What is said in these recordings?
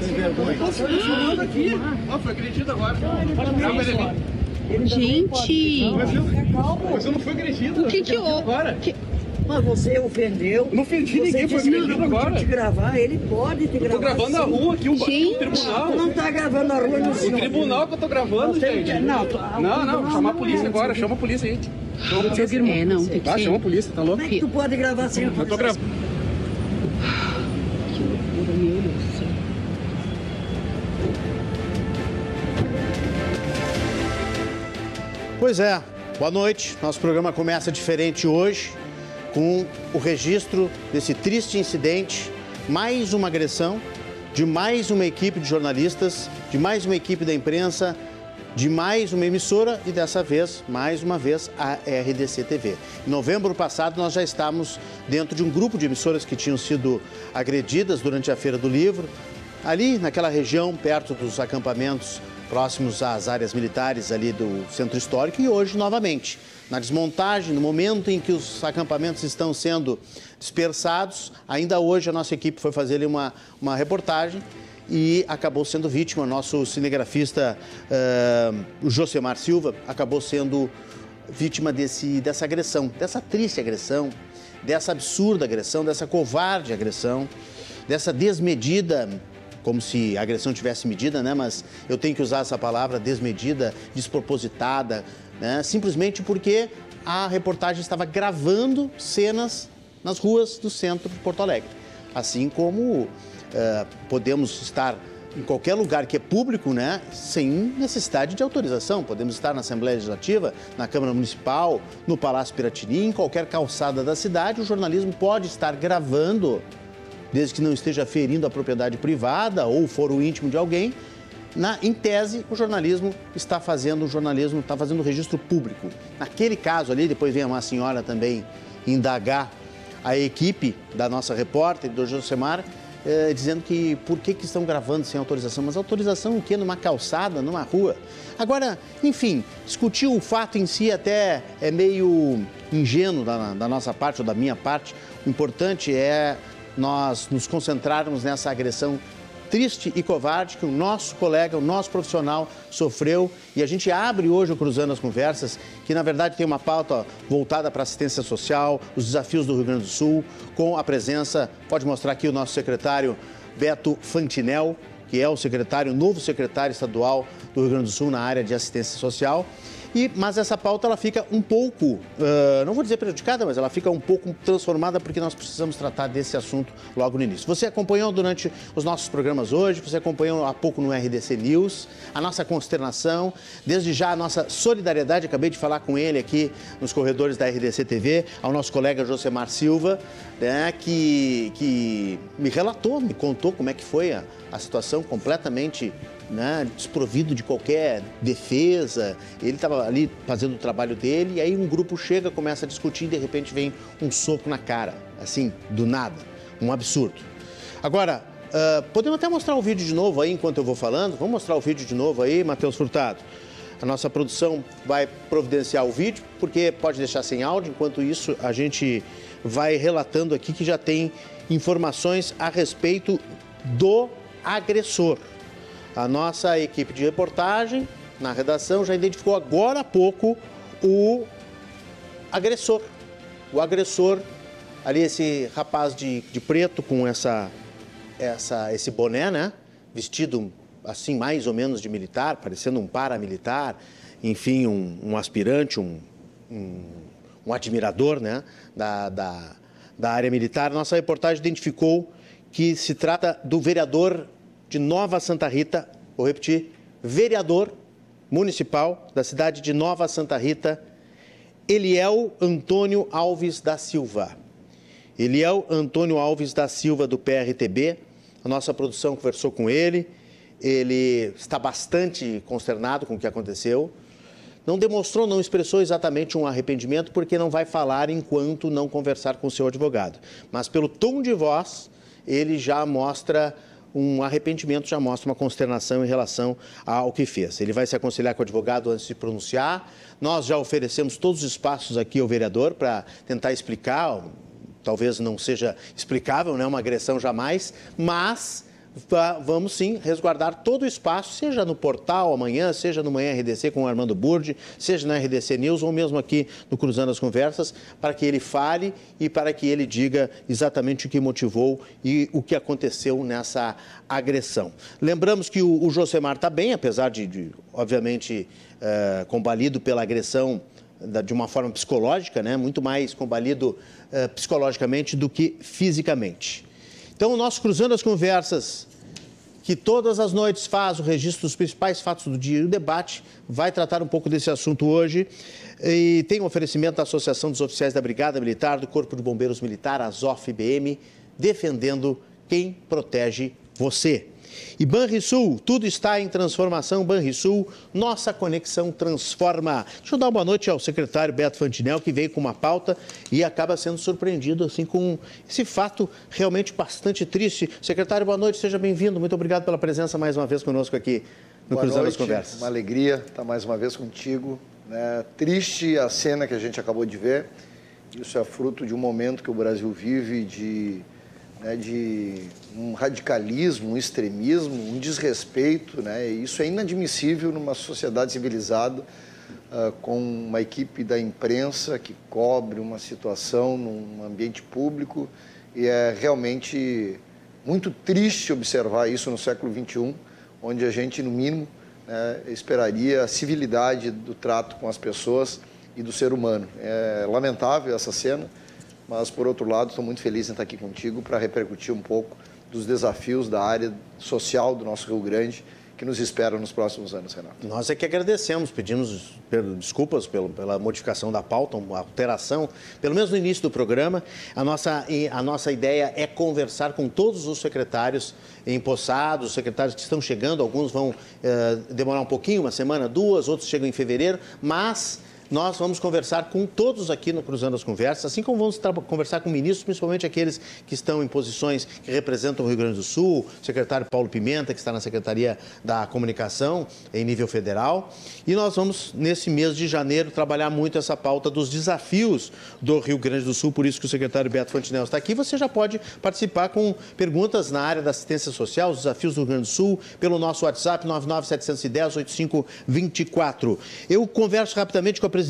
Sem vergonha. Aqui. Foi agredido agora. Gente! Mas eu não fui agredido. O que que houve? Agora. Mas você ofendeu. Não ofendi você ninguém, foi agredido não agora. pode te gravar, ele pode te Eu tô gravar. gravando na sim. rua aqui, o Gente. o tribunal. Tu não tá gravando na rua no O senhor. tribunal que eu tô gravando, Você gente. não tu- Não, não, chama a polícia agora, chama a polícia aí. Chama a polícia. É, não, tem que Tá, ser. chama a polícia, tá louco? Como é que tu pode gravar sem Eu tô gravando. Céu. Pois é, boa noite. Nosso programa começa diferente hoje com o registro desse triste incidente, mais uma agressão de mais uma equipe de jornalistas, de mais uma equipe da imprensa, de mais uma emissora e dessa vez, mais uma vez, a RDC TV. Em novembro passado, nós já estávamos dentro de um grupo de emissoras que tinham sido agredidas durante a Feira do Livro, ali naquela região, perto dos acampamentos próximos às áreas militares ali do centro histórico e hoje novamente. Na desmontagem, no momento em que os acampamentos estão sendo dispersados, ainda hoje a nossa equipe foi fazer uma, uma reportagem e acabou sendo vítima. Nosso cinegrafista, o Josemar Silva, acabou sendo vítima desse, dessa agressão, dessa triste agressão, dessa absurda agressão, dessa covarde agressão, dessa desmedida como se a agressão tivesse medida, né? Mas eu tenho que usar essa palavra desmedida, despropositada, né? Simplesmente porque a reportagem estava gravando cenas nas ruas do centro de Porto Alegre. Assim como eh, podemos estar em qualquer lugar que é público, né, sem necessidade de autorização. Podemos estar na Assembleia Legislativa, na Câmara Municipal, no Palácio Piratini, em qualquer calçada da cidade. O jornalismo pode estar gravando desde que não esteja ferindo a propriedade privada ou foro íntimo de alguém, na, em tese, o jornalismo está fazendo, o jornalismo está fazendo registro público. Naquele caso ali, depois vem uma senhora também indagar a equipe da nossa repórter, do Josemar, eh, dizendo que por que, que estão gravando sem autorização? Mas autorização o quê? Numa calçada, numa rua? Agora, enfim, discutir o fato em si até é meio ingênuo da, da nossa parte ou da minha parte. O importante é nós nos concentrarmos nessa agressão triste e covarde que o nosso colega, o nosso profissional sofreu. E a gente abre hoje o Cruzando as Conversas, que na verdade tem uma pauta voltada para assistência social, os desafios do Rio Grande do Sul, com a presença, pode mostrar aqui o nosso secretário Beto Fantinel, que é o secretário, novo secretário estadual do Rio Grande do Sul na área de assistência social. E, mas essa pauta ela fica um pouco, ah, não vou dizer prejudicada, mas ela fica um pouco transformada porque nós precisamos tratar desse assunto logo no início. Você acompanhou durante os nossos programas hoje, você acompanhou há pouco no RDC News, a nossa consternação, desde já a nossa solidariedade, acabei de falar com ele aqui nos corredores da RDC TV, ao nosso colega Josemar Silva, né, que, que me relatou, me contou como é que foi a, a situação completamente né, desprovido de qualquer defesa. Ele estava ali fazendo o trabalho dele e aí um grupo chega, começa a discutir e de repente vem um soco na cara, assim, do nada. Um absurdo. Agora, ah, podemos até mostrar o vídeo de novo aí enquanto eu vou falando? Vamos mostrar o vídeo de novo aí, Matheus Furtado. A nossa produção vai providenciar o vídeo, porque pode deixar sem áudio. Enquanto isso, a gente vai relatando aqui que já tem informações a respeito do agressor. A nossa equipe de reportagem na redação já identificou agora há pouco o agressor. O agressor, ali esse rapaz de, de preto com essa, essa, esse boné, né? Vestido assim, mais ou menos de militar, parecendo um paramilitar, enfim, um, um aspirante, um, um, um admirador, né? Da, da, da área militar. Nossa reportagem identificou que se trata do vereador de Nova Santa Rita, vou repetir, vereador municipal da cidade de Nova Santa Rita, Eliel Antônio Alves da Silva. Eliel Antônio Alves da Silva, do PRTB, a nossa produção conversou com ele, ele está bastante consternado com o que aconteceu. Não demonstrou, não expressou exatamente um arrependimento, porque não vai falar enquanto não conversar com o seu advogado. Mas pelo tom de voz, ele já mostra um arrependimento, já mostra uma consternação em relação ao que fez. Ele vai se aconselhar com o advogado antes de pronunciar. Nós já oferecemos todos os espaços aqui ao vereador para tentar explicar, talvez não seja explicável, né, uma agressão jamais, mas vamos sim resguardar todo o espaço, seja no portal amanhã, seja no Manhã RDC com o Armando Burdi, seja na RDC News ou mesmo aqui no Cruzando as Conversas, para que ele fale e para que ele diga exatamente o que motivou e o que aconteceu nessa agressão. Lembramos que o, o Josemar está bem, apesar de, de obviamente, é, combalido pela agressão de uma forma psicológica, né? muito mais combalido é, psicologicamente do que fisicamente. Então, nosso Cruzando as Conversas, que todas as noites faz o registro dos principais fatos do dia e o debate, vai tratar um pouco desse assunto hoje. E tem um oferecimento da Associação dos Oficiais da Brigada Militar, do Corpo de Bombeiros Militar, ASOF-BM, defendendo quem protege você. E Banrisul, tudo está em transformação. Banrisul, nossa conexão transforma. Deixa eu dar uma boa noite ao secretário Beto Fantinel, que veio com uma pauta e acaba sendo surpreendido assim com esse fato realmente bastante triste. Secretário, boa noite, seja bem-vindo. Muito obrigado pela presença mais uma vez conosco aqui no boa Cruzando noite, as Conversas. Uma alegria estar mais uma vez contigo. Né? Triste a cena que a gente acabou de ver. Isso é fruto de um momento que o Brasil vive de né, de um radicalismo, um extremismo, um desrespeito. Né? Isso é inadmissível numa sociedade civilizada, uh, com uma equipe da imprensa que cobre uma situação num ambiente público. E é realmente muito triste observar isso no século XXI, onde a gente, no mínimo, né, esperaria a civilidade do trato com as pessoas e do ser humano. É lamentável essa cena mas por outro lado estou muito feliz em estar aqui contigo para repercutir um pouco dos desafios da área social do nosso Rio Grande que nos esperam nos próximos anos, Renato. Nós é que agradecemos, pedimos desculpas pela modificação da pauta, uma alteração, pelo menos no início do programa. A nossa, a nossa ideia é conversar com todos os secretários empossados, os secretários que estão chegando, alguns vão eh, demorar um pouquinho, uma semana, duas, outros chegam em fevereiro, mas nós vamos conversar com todos aqui no Cruzando as Conversas, assim como vamos conversar com ministros, principalmente aqueles que estão em posições que representam o Rio Grande do Sul, o secretário Paulo Pimenta, que está na Secretaria da Comunicação em nível federal. E nós vamos, nesse mês de janeiro, trabalhar muito essa pauta dos desafios do Rio Grande do Sul, por isso que o secretário Beto Fontinel está aqui. Você já pode participar com perguntas na área da assistência social, os desafios do Rio Grande do Sul, pelo nosso WhatsApp 99710-8524. Eu converso rapidamente com a presidente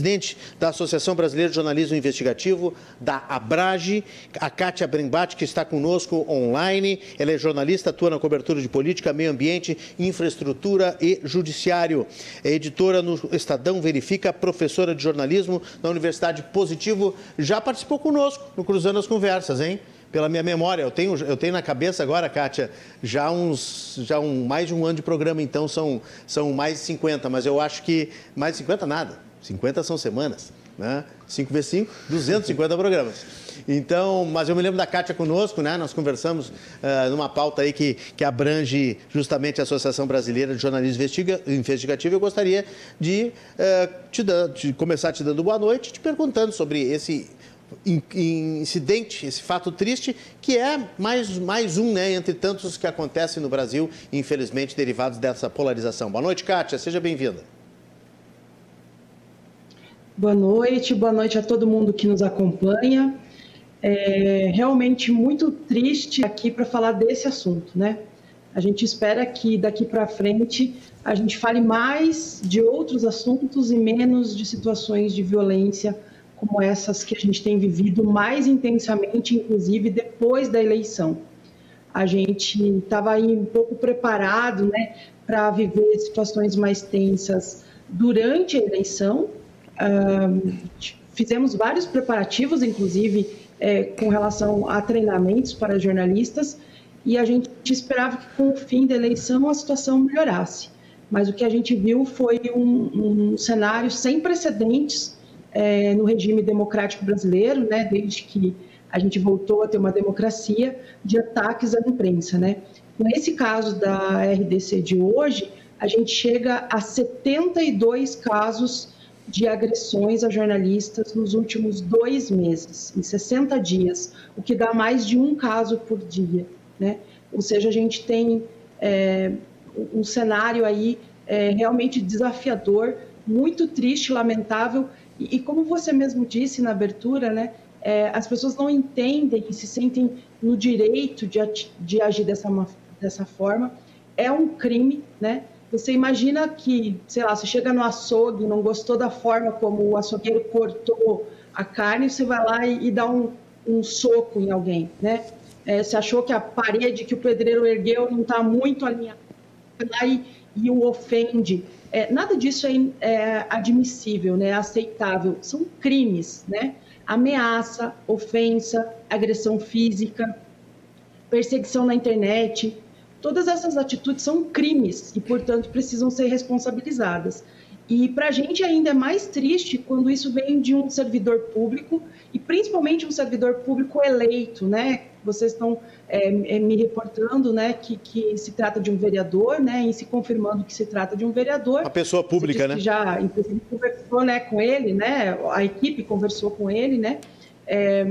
da Associação Brasileira de Jornalismo Investigativo, da Abrage, a Kátia Brembate, que está conosco online. Ela é jornalista, atua na cobertura de política, meio ambiente, infraestrutura e judiciário. É editora no Estadão Verifica, professora de jornalismo na Universidade Positivo. Já participou conosco no Cruzando as Conversas, hein? pela minha memória. Eu tenho, eu tenho na cabeça agora, Kátia, já uns já um, mais de um ano de programa, então são, são mais de 50, mas eu acho que mais de 50 nada. 50 são semanas, né? 5 vezes 5, 250 programas. Então, mas eu me lembro da Kátia conosco, né? Nós conversamos uh, numa pauta aí que, que abrange justamente a Associação Brasileira de Jornalismo Investiga, Investigativo. Eu gostaria de, uh, te dar, de começar te dando boa noite, te perguntando sobre esse incidente, esse fato triste, que é mais, mais um, né, entre tantos que acontecem no Brasil, infelizmente derivados dessa polarização. Boa noite, Kátia, seja bem-vinda. Boa noite, boa noite a todo mundo que nos acompanha. É realmente muito triste aqui para falar desse assunto, né? A gente espera que daqui para frente a gente fale mais de outros assuntos e menos de situações de violência como essas que a gente tem vivido mais intensamente, inclusive depois da eleição. A gente estava aí um pouco preparado, né, para viver situações mais tensas durante a eleição, fizemos vários preparativos, inclusive é, com relação a treinamentos para jornalistas, e a gente esperava que com o fim da eleição a situação melhorasse. Mas o que a gente viu foi um, um cenário sem precedentes é, no regime democrático brasileiro, né, desde que a gente voltou a ter uma democracia de ataques à imprensa, né? Nesse caso da RDC de hoje, a gente chega a 72 casos de agressões a jornalistas nos últimos dois meses, em 60 dias, o que dá mais de um caso por dia, né? Ou seja, a gente tem é, um cenário aí é, realmente desafiador, muito triste, lamentável, e, e, como você mesmo disse na abertura, né? É, as pessoas não entendem e se sentem no direito de, de agir dessa, dessa forma. É um crime, né? Você imagina que, sei lá, você chega no açougue, não gostou da forma como o açougueiro cortou a carne, você vai lá e, e dá um, um, soco em alguém, né? É, você achou que a parede que o pedreiro ergueu não está muito alinhada, e, e o ofende. É, nada disso é, é, admissível, né? É aceitável. São crimes, né? Ameaça, ofensa, agressão física, perseguição na internet, Todas essas atitudes são crimes e, portanto, precisam ser responsabilizadas. E para a gente ainda é mais triste quando isso vem de um servidor público e principalmente um servidor público eleito, né? Vocês estão é, é, me reportando, né, que, que se trata de um vereador, né, e se confirmando que se trata de um vereador. Uma pessoa pública, né? Já, inclusive, conversou, né, com ele, né? A equipe conversou com ele, né? É,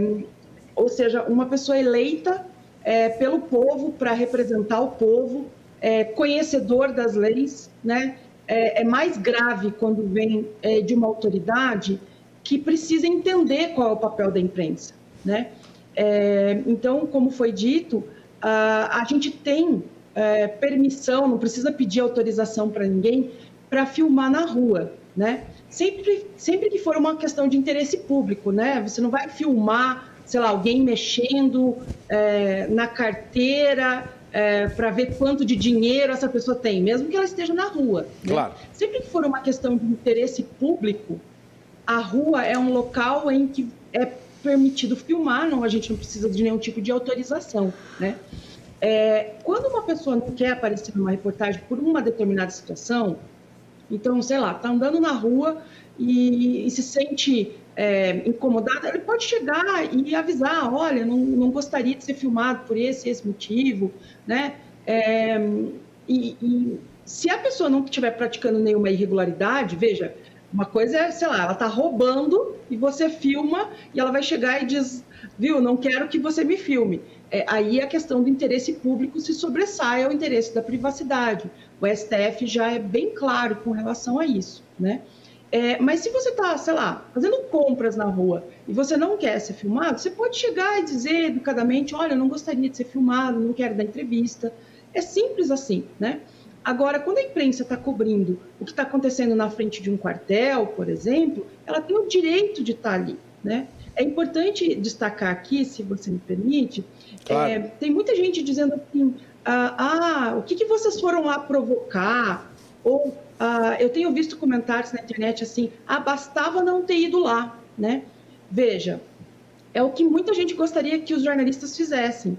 ou seja, uma pessoa eleita é, pelo povo, para representar o povo, é, conhecedor das leis, né? É, é mais grave quando vem é, de uma autoridade que precisa entender qual é o papel da imprensa, né? É, então, como foi dito, a, a gente tem é, permissão, não precisa pedir autorização para ninguém para filmar na rua, né? Sempre, sempre que for uma questão de interesse público, né? Você não vai filmar sei lá, alguém mexendo é, na carteira é, para ver quanto de dinheiro essa pessoa tem, mesmo que ela esteja na rua. Né? Claro. Sempre que for uma questão de interesse público, a rua é um local em que é permitido filmar, não, a gente não precisa de nenhum tipo de autorização, né? É, quando uma pessoa não quer aparecer numa reportagem por uma determinada situação, então, sei lá, está andando na rua e, e se sente é, incomodado, ele pode chegar e avisar, olha, não, não gostaria de ser filmado por esse esse motivo, né? É, e, e, se a pessoa não estiver praticando nenhuma irregularidade, veja, uma coisa é, sei lá, ela está roubando e você filma e ela vai chegar e diz, viu, não quero que você me filme. É, aí a questão do interesse público se sobressai ao interesse da privacidade. O STF já é bem claro com relação a isso, né? É, mas se você está, sei lá, fazendo compras na rua e você não quer ser filmado, você pode chegar e dizer educadamente: olha, eu não gostaria de ser filmado, não quero dar entrevista. É simples assim, né? Agora, quando a imprensa está cobrindo o que está acontecendo na frente de um quartel, por exemplo, ela tem o direito de estar tá ali, né? É importante destacar aqui, se você me permite, claro. é, tem muita gente dizendo assim, ah, ah o que, que vocês foram lá provocar? Ou ah, eu tenho visto comentários na internet assim, ah, bastava não ter ido lá, né? Veja, é o que muita gente gostaria que os jornalistas fizessem.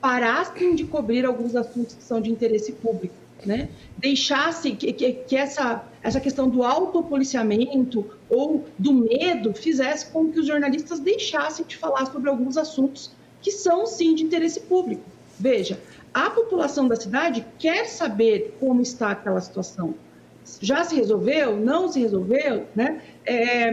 Parassem de cobrir alguns assuntos que são de interesse público, né? Deixassem que, que, que essa, essa questão do autopoliciamento ou do medo fizesse com que os jornalistas deixassem de falar sobre alguns assuntos que são, sim, de interesse público. Veja, a população da cidade quer saber como está aquela situação. Já se resolveu? Não se resolveu? Né? É,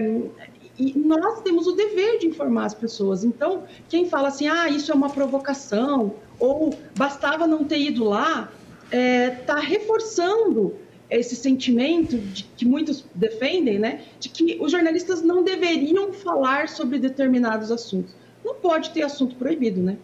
e nós temos o dever de informar as pessoas. Então, quem fala assim, ah, isso é uma provocação, ou bastava não ter ido lá, está é, tá reforçando esse sentimento de, que muitos defendem, né, de que os jornalistas não deveriam falar sobre determinados assuntos. Não pode ter assunto proibido, né?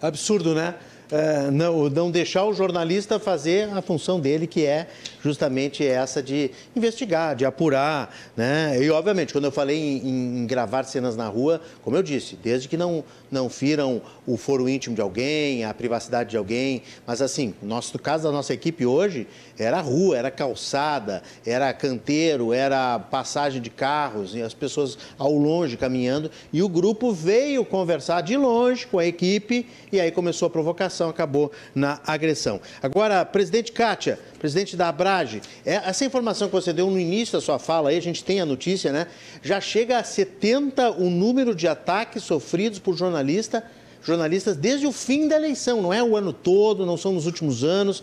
Absurdo, né? É, não, não deixar o jornalista fazer a função dele, que é justamente essa de investigar, de apurar. Né? E, obviamente, quando eu falei em, em gravar cenas na rua, como eu disse, desde que não, não firam o foro íntimo de alguém, a privacidade de alguém, mas assim, no nosso caso da nossa equipe hoje, era rua, era calçada, era canteiro, era passagem de carros, e as pessoas ao longe caminhando, e o grupo veio conversar de longe com a equipe, e aí começou a provocação, acabou na agressão. Agora, presidente Kátia, Presidente da Abrage, é, essa informação que você deu no início da sua fala aí, a gente tem a notícia, né? Já chega a 70 o número de ataques sofridos por jornalista jornalistas desde o fim da eleição, não é o ano todo, não são nos últimos anos.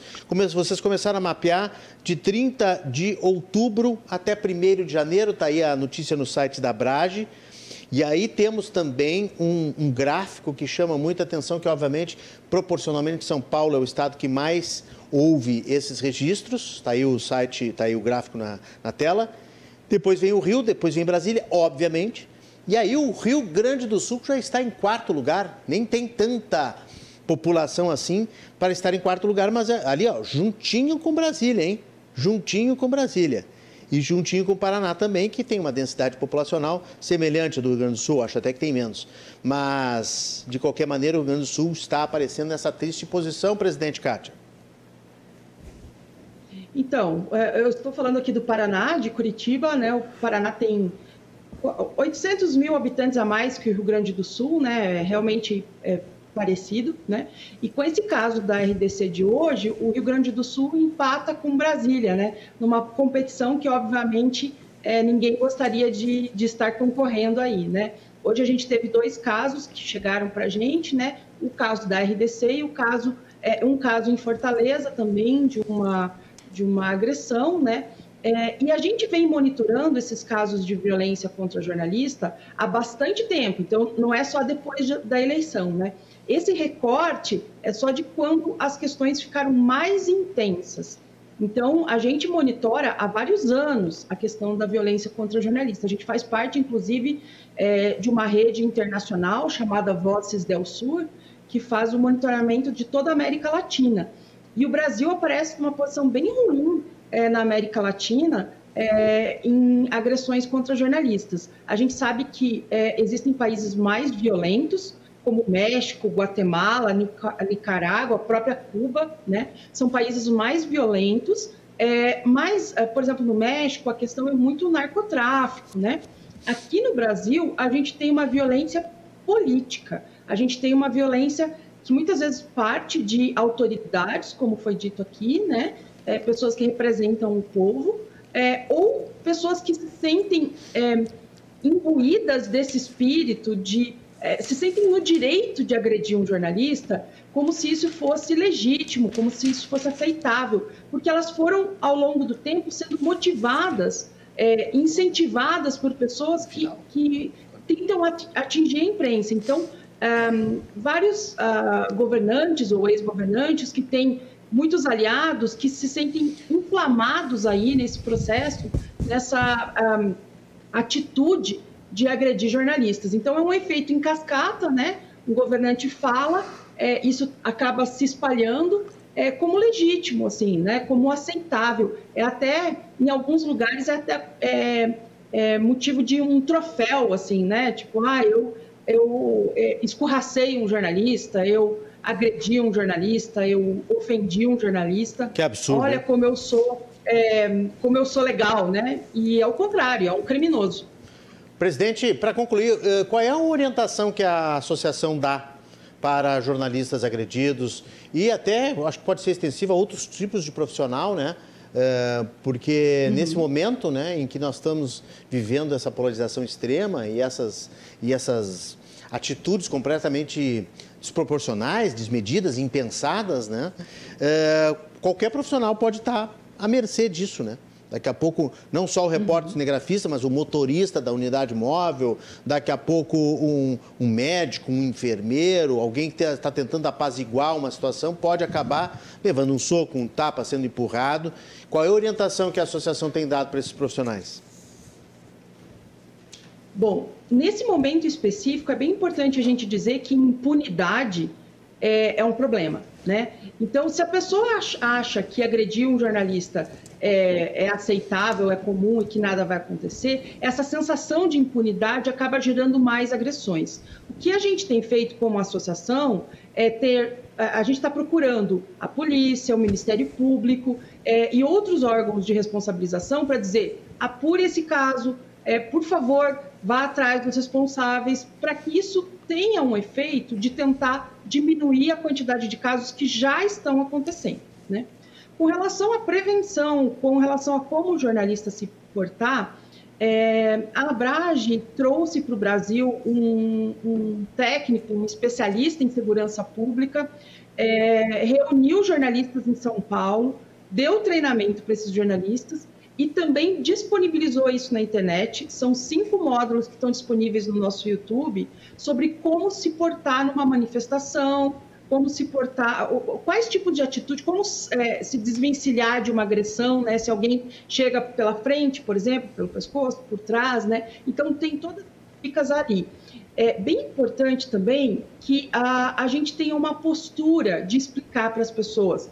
Vocês começaram a mapear de 30 de outubro até 1 de janeiro, está aí a notícia no site da Brage. E aí temos também um, um, gráfico que chama muita atenção, que obviamente, proporcionalmente, São Paulo é o estado que mais houve esses registros. Está aí o site, está aí o gráfico na, na tela. Depois vem o Rio, depois vem Brasília, obviamente. E aí o Rio Grande do Sul já está em quarto lugar, nem tem tanta população assim para estar em quarto lugar, mas é ali, ó, juntinho com Brasília, hein? Juntinho com Brasília. E juntinho com o Paraná também, que tem uma densidade populacional semelhante do Rio Grande do Sul, acho até que tem menos. Mas, de qualquer maneira, o Rio Grande do Sul está aparecendo nessa triste posição, presidente Kátia. Então, é, eu estou falando aqui do Paraná, de Curitiba, né? O Paraná tem 800 mil habitantes a mais que o Rio Grande do Sul, né? É realmente é parecido, né? E com esse caso da RDC de hoje, o Rio Grande do Sul empata com Brasília, né? Numa competição que, obviamente, é, ninguém gostaria de, de estar concorrendo aí, né? Hoje a gente teve dois casos que chegaram para a gente, né? O caso da RDC e o caso, é, um caso em Fortaleza também de uma, de uma agressão, né? É, e a gente vem monitorando esses casos de violência contra jornalista há bastante tempo, então não é só depois de, da eleição, né? Esse recorte é só de quando as questões ficaram mais intensas. Então, a gente monitora há vários anos a questão da violência contra jornalista. A gente faz parte, inclusive, é, de uma rede internacional chamada Vozes del Sur, que faz o monitoramento de toda a América Latina. E o Brasil aparece numa posição bem ruim é, na América Latina é, em agressões contra jornalistas. A gente sabe que é, existem países mais violentos, como México, Guatemala, Nicarágua, a própria Cuba, né? São países mais violentos, mas, por exemplo, no México, a questão é muito narcotráfico, né? Aqui no Brasil, a gente tem uma violência política, a gente tem uma violência que muitas vezes parte de autoridades, como foi dito aqui, né? é, pessoas que representam o povo, é, ou pessoas que se sentem é, imbuídas desse espírito de é, se sentem no direito de agredir um jornalista como se isso fosse legítimo, como se isso fosse aceitável, porque elas foram, ao longo do tempo, sendo motivadas, é, incentivadas por pessoas que, que tentam atingir a imprensa. Então, um, vários uh, governantes ou ex-governantes que têm muitos aliados que se sentem inflamados aí nesse processo, nessa um, atitude de agredir jornalistas. Então é um efeito em cascata, né? O governante fala, é, isso acaba se espalhando é, como legítimo, assim, né? Como aceitável. É até em alguns lugares é até é, é motivo de um troféu, assim, né? Tipo, ah, eu eu é, escorracei um jornalista, eu agredi um jornalista, eu ofendi um jornalista. Que absurdo. Olha como eu sou, é, como eu sou legal, né? E é o contrário, é um criminoso. Presidente, para concluir, eh, qual é a orientação que a associação dá para jornalistas agredidos e até, acho que pode ser extensiva a outros tipos de profissional, né? É, porque uhum. nesse momento né, em que nós estamos vivendo essa polarização extrema e essas, e essas atitudes completamente desproporcionais, desmedidas, impensadas, né? É, qualquer profissional pode estar à mercê disso, né? Daqui a pouco, não só o repórter uhum. cinegrafista, mas o motorista da unidade móvel, daqui a pouco um, um médico, um enfermeiro, alguém que está tentando apaziguar uma situação, pode acabar levando um soco, um tapa, sendo empurrado. Qual é a orientação que a associação tem dado para esses profissionais? Bom, nesse momento específico, é bem importante a gente dizer que impunidade é, é um problema, né? Então, se a pessoa acha que agredir um jornalista é, é, aceitável, é comum e que nada vai acontecer, essa sensação de impunidade acaba gerando mais agressões. O que a gente tem feito como associação é ter. A gente está procurando a polícia, o Ministério Público é, e outros órgãos de responsabilização para dizer apure esse caso, é, por favor, vá atrás dos responsáveis, para que isso tenha um efeito de tentar diminuir a quantidade de casos que já estão acontecendo. Né? Com relação à prevenção, com relação a como o jornalista se portar, é, a Abrage trouxe para o Brasil um, um, técnico, um especialista em segurança pública, é, reuniu jornalistas em São Paulo, deu treinamento para esses jornalistas e também disponibilizou isso na internet. São cinco módulos que estão disponíveis no nosso YouTube sobre como se portar numa manifestação, como se portar, quais tipos de atitude, como é, se desvencilhar de uma agressão, né? Se alguém chega pela frente, por exemplo, pelo pescoço, por trás, né? Então tem todas as dicas ali. É bem importante também que a, a gente tenha uma postura de explicar para as pessoas.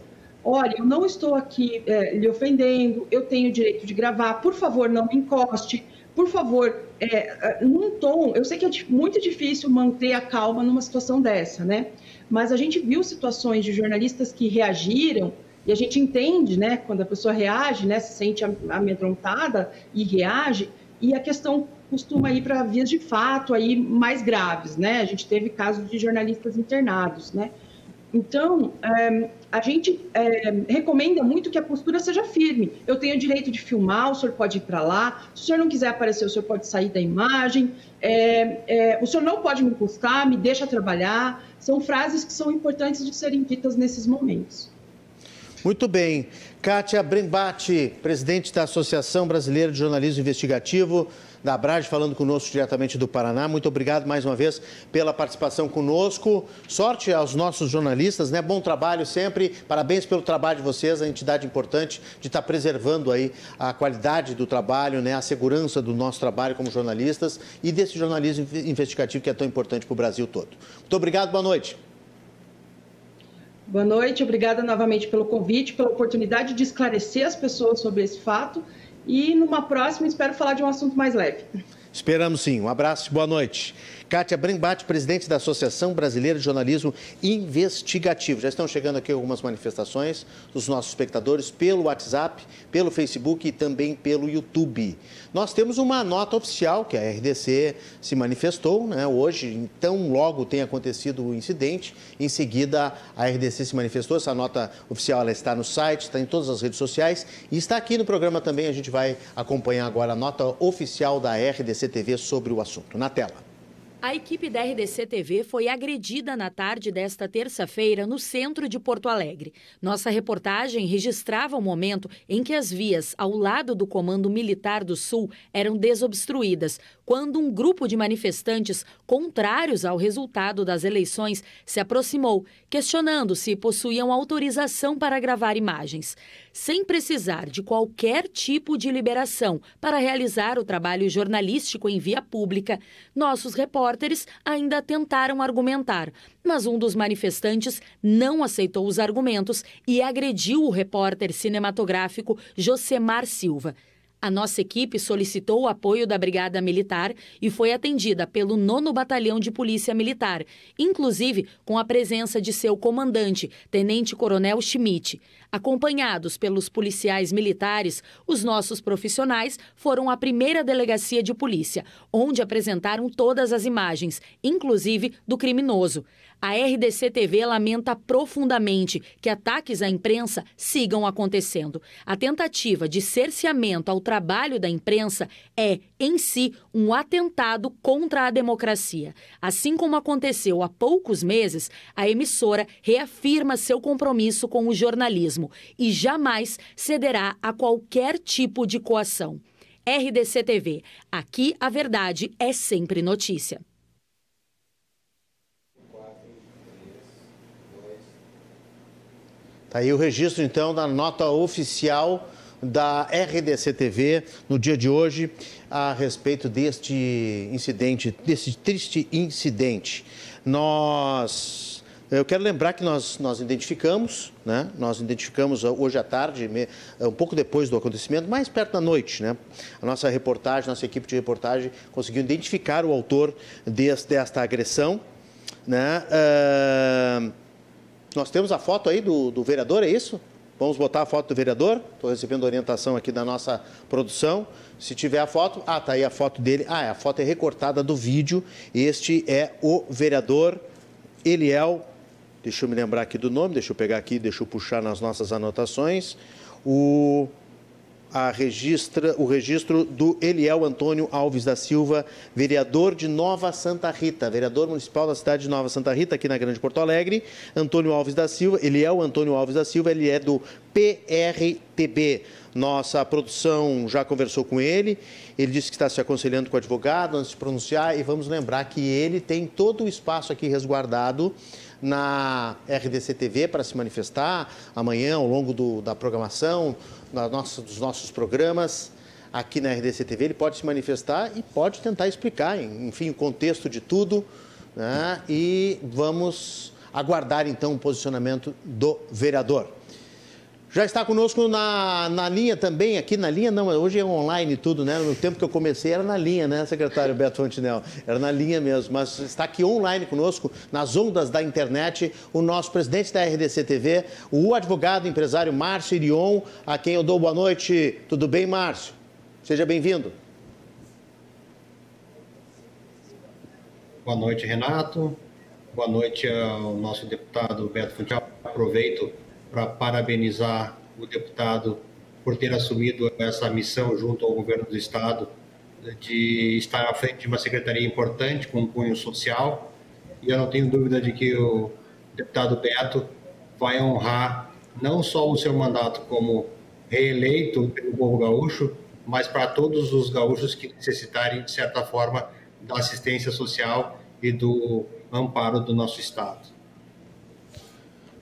Olha, eu não estou aqui é, lhe ofendendo, eu tenho o direito de gravar, por favor, não me encoste, por favor, é, num tom. Eu sei que é muito difícil manter a calma numa situação dessa, né? mas a gente viu situações de jornalistas que reagiram e a gente entende, né, quando a pessoa reage, né, se sente amedrontada e reage, e a questão costuma ir para vias de fato aí mais graves, né? A gente teve casos de jornalistas internados, né? Então, é, a gente é, recomenda muito que a postura seja firme. Eu tenho direito de filmar, o senhor pode ir para lá. Se o senhor não quiser aparecer, o senhor pode sair da imagem. É, o senhor não pode me encostar, me deixa trabalhar. São frases que são importantes de serem ditas nesses momentos. Muito bem. Kátia Brembati, presidente da Associação Brasileira de Jornalismo Investigativo da Abrage, falando conosco diretamente do Paraná. Muito obrigado mais uma vez pela participação conosco. Sorte aos nossos jornalistas, né? Bom trabalho sempre. Parabéns pelo trabalho de vocês, a entidade importante de estar preservando aí a qualidade do trabalho, né? A segurança do nosso trabalho como jornalistas e desse jornalismo investigativo que é tão importante para o Brasil todo. Muito obrigado, boa noite. Boa noite, obrigada novamente pelo convite, pela oportunidade de esclarecer as pessoas sobre esse fato e numa próxima espero falar de um assunto mais leve. Esperamos sim. Um abraço, boa noite. Kátia Brembate, presidente da Associação Brasileira de Jornalismo Investigativo. Já estão chegando aqui algumas manifestações dos nossos espectadores pelo WhatsApp, pelo Facebook e também pelo YouTube. Nós temos uma nota oficial que a RDC se manifestou né, hoje, então logo tem acontecido o incidente, em seguida a RDC se manifestou, essa nota oficial ela está no site, está em todas as redes sociais e está aqui no programa também, a gente vai acompanhar agora a nota oficial da RDC TV sobre o assunto. Na tela. A equipe da RDC TV foi agredida na tarde desta terça-feira no centro de Porto Alegre. Nossa reportagem registrava o momento em que as vias ao lado do Comando Militar do Sul eram desobstruídas, quando um grupo de manifestantes contrários ao resultado das eleições se aproximou, questionando se possuíam autorização para gravar imagens. Sem precisar de qualquer tipo de liberação para realizar o trabalho jornalístico em via pública, nossos repórteres ainda tentaram argumentar, mas um dos manifestantes não aceitou os argumentos e agrediu o repórter cinematográfico Josemar Silva. A nossa equipe solicitou o apoio da Brigada Militar e foi atendida pelo 9 Batalhão de Polícia Militar, inclusive com a presença de seu comandante, Tenente Coronel Schmidt. Acompanhados pelos policiais militares, os nossos profissionais foram à primeira delegacia de polícia, onde apresentaram todas as imagens, inclusive do criminoso. A RDC TV lamenta profundamente que ataques à imprensa sigam acontecendo. A tentativa de cerceamento ao trabalho da imprensa é, em si, um atentado contra a democracia. Assim como aconteceu há poucos meses, a emissora reafirma seu compromisso com o jornalismo e jamais cederá a qualquer tipo de coação. RDC TV. Aqui a verdade é sempre notícia. Está aí o registro, então, da nota oficial da RDC TV no dia de hoje a respeito deste incidente, desse triste incidente. Nós, eu quero lembrar que nós, nós identificamos, né? Nós identificamos hoje à tarde, um pouco depois do acontecimento, mais perto da noite, né? A nossa reportagem, nossa equipe de reportagem conseguiu identificar o autor desta agressão, né? Uh nós temos a foto aí do, do vereador, é isso? Vamos botar a foto do vereador? Estou recebendo orientação aqui da nossa produção. Se tiver a foto, ah, tá aí a foto dele. Ah, a foto é recortada do vídeo. Este é o vereador Eliel deixa eu me lembrar aqui do nome, deixa eu pegar aqui, deixa eu puxar nas nossas anotações. O registra, o registro do Eliel Antônio Alves da Silva, vereador de Nova Santa Rita, vereador municipal da cidade de Nova Santa Rita, aqui na Grande Porto Alegre. Antônio Alves da Silva, Eliel Antônio Alves da Silva, ele é do PRTB. Nossa produção já conversou com ele, ele disse que está se aconselhando com o advogado antes de pronunciar, e vamos lembrar que ele tem todo o espaço aqui resguardado na RDC TV para se manifestar amanhã, ao longo do, da programação, nossa, dos nossos programas aqui na RDC TV. Ele pode se manifestar e pode tentar explicar, enfim, o contexto de tudo. Né? E vamos aguardar então o posicionamento do vereador. Já está conosco na, na linha também, aqui na linha, não, hoje é online tudo, né? No tempo que eu comecei era na linha, né, secretário Beto Fontinel? Era na linha mesmo, mas está aqui online conosco, nas ondas da internet, o nosso presidente da RDC TV, o advogado empresário Márcio Irion, a quem eu dou boa noite. Tudo bem, Márcio? Seja bem-vindo. Boa noite, Renato. Boa noite ao nosso deputado Beto Fontinel. Aproveito para parabenizar o deputado por ter assumido essa missão junto ao governo do estado de estar à frente de uma secretaria importante com um cunho social. E eu não tenho dúvida de que o deputado Beto vai honrar não só o seu mandato como reeleito pelo povo gaúcho, mas para todos os gaúchos que necessitarem, de certa forma, da assistência social e do amparo do nosso Estado.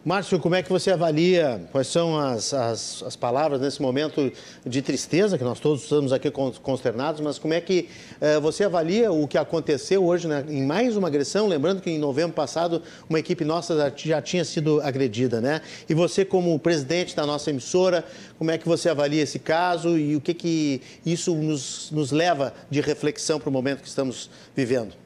Márcio, como é que você avalia, quais são as, as, as, palavras nesse momento de tristeza, que nós todos estamos aqui consternados, mas como é que eh, você avalia o que aconteceu hoje né, em mais uma agressão? Lembrando que em novembro passado uma equipe nossa já tinha sido agredida, né? E você, como presidente da nossa emissora, como é que você avalia esse caso e o que, que isso nos, nos leva de reflexão para o momento que estamos vivendo?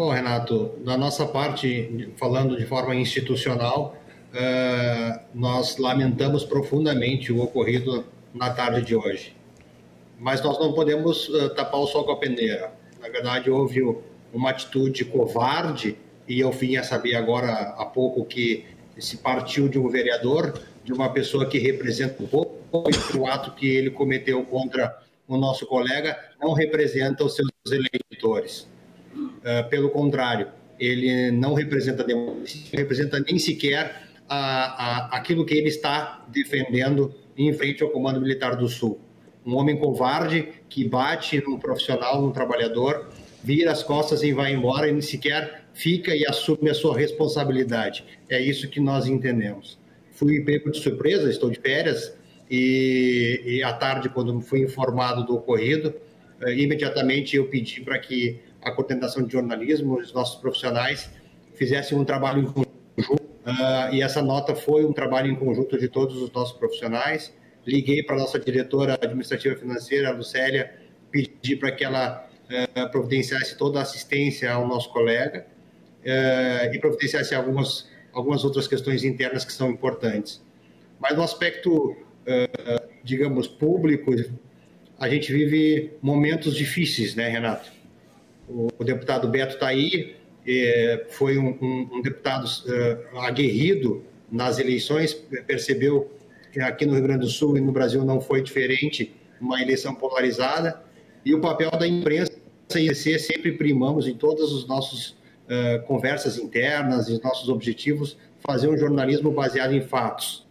Bom, Renato, da nossa parte, falando de forma institucional, uh, nós lamentamos profundamente o ocorrido na tarde de hoje. Mas nós não podemos uh, tapar o sol com a peneira. Na verdade, houve uma atitude covarde, e eu vim a saber agora há pouco que se partiu de um vereador, de uma pessoa que representa o povo, e o ato que ele cometeu contra o nosso colega não representa os seus eleitores. Uh, pelo contrário, ele não representa, não representa nem sequer a, a, aquilo que ele está defendendo em frente ao Comando Militar do Sul. Um homem covarde que bate num profissional, num trabalhador, vira as costas e vai embora e nem sequer fica e assume a sua responsabilidade. É isso que nós entendemos. Fui pego de surpresa, estou de férias, e, e à tarde, quando fui informado do ocorrido, uh, imediatamente eu pedi para que a coordenação de jornalismo, os nossos profissionais fizessem um trabalho em conjunto. Uh, e essa nota foi um trabalho em conjunto de todos os nossos profissionais. Liguei para a nossa diretora administrativa financeira, Lucélia, pedi para que ela uh, providenciasse toda a assistência ao nosso colega uh, e providenciasse algumas, algumas outras questões internas que são importantes. Mas no aspecto, digamos, público, a gente vive momentos difíceis, né, Renato? O deputado Beto está aí, é, foi um, um, um deputado uh, aguerrido nas eleições, percebeu que aqui no Rio Grande do Sul e no Brasil não foi diferente, uma eleição polarizada, e o papel da imprensa e IEC sempre primamos em todas as nossas uh, conversas internas e nossos objetivos fazer um jornalismo baseado em fatos.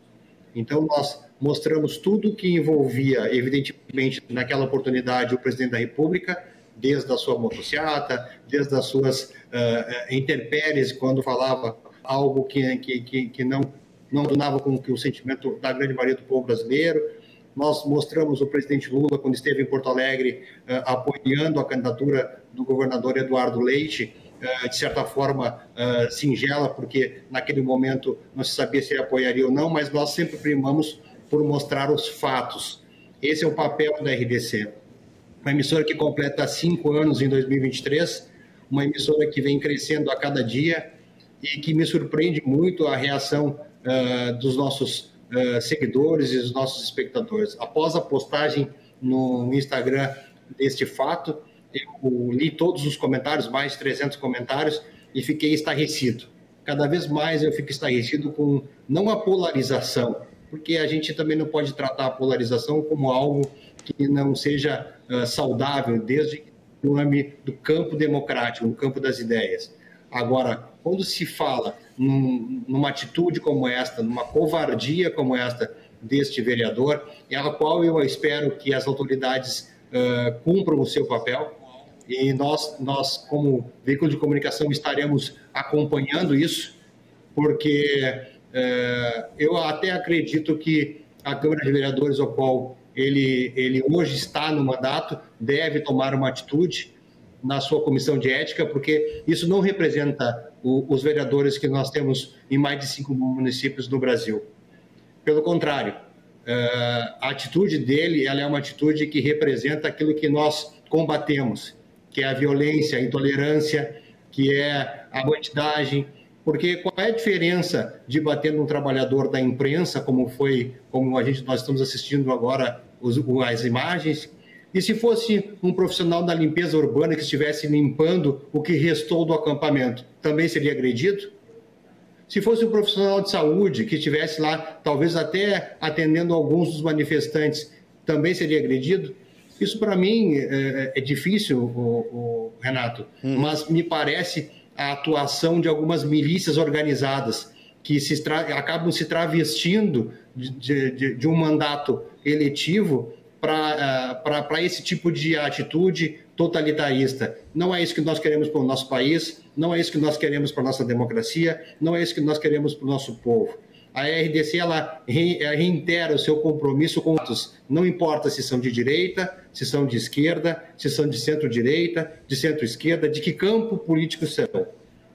Então, nós mostramos tudo que envolvia, evidentemente, naquela oportunidade, o presidente da República, desde a sua motocicleta, desde as suas uh, quando falava algo que, que, que, não, não donava com que o sentimento da grande maioria do povo brasileiro. Nós mostramos o presidente Lula, quando esteve em Porto Alegre, uh, apoiando a candidatura do governador Eduardo Leite, de certa forma singela, porque naquele momento não se sabia se ele apoiaria ou não, mas nós sempre primamos por mostrar os fatos. Esse é o papel da RDC uma emissora que completa cinco anos em 2023, uma emissora que vem crescendo a cada dia e que me surpreende muito a reação uh, dos nossos uh, seguidores e dos nossos espectadores. Após a postagem no Instagram deste fato, eu li todos os comentários, mais de 300 comentários, e fiquei estarrecido. Cada vez mais eu fico estarrecido com não a polarização, porque a gente também não pode tratar a polarização como algo que não seja uh, saudável, desde no âmbito do campo democrático, no campo das ideias. Agora, quando se fala num, numa atitude como esta, numa covardia como esta deste vereador, é a qual eu espero que as autoridades uh, cumpram o seu papel, e nós, nós, como veículo de comunicação, estaremos acompanhando isso, porque uh, eu até acredito que a Câmara de Vereadores, ao qual ele, ele hoje está no mandato, deve tomar uma atitude na sua comissão de ética, porque isso não representa o, os vereadores que nós temos em mais de cinco municípios no Brasil. Pelo contrário, uh, a atitude dele ela é uma atitude que representa aquilo que nós combatemos, que é a violência, a intolerância, que é a bandidagem, porque qual é a diferença de bater num trabalhador da imprensa, como foi, como a gente nós estamos assistindo agora os, as imagens, e se fosse um profissional da limpeza urbana que estivesse limpando o que restou do acampamento, também seria agredido? Se fosse um profissional de saúde que estivesse lá, talvez até atendendo alguns dos manifestantes, também seria agredido? Isso para mim é, é difícil, o, o Renato, hum. mas me parece a atuação de algumas milícias organizadas que se acabam se travestindo de, de, de um mandato eletivo para uh, esse tipo de atitude totalitarista. Não é isso que nós queremos para o nosso país, não é isso que nós queremos para a nossa democracia, não é isso que nós queremos para o nosso povo. A RDC ela reitera o seu compromisso com todos, não importa se são de direita, se são de esquerda, se são de centro-direita, de centro-esquerda, de que campo político são.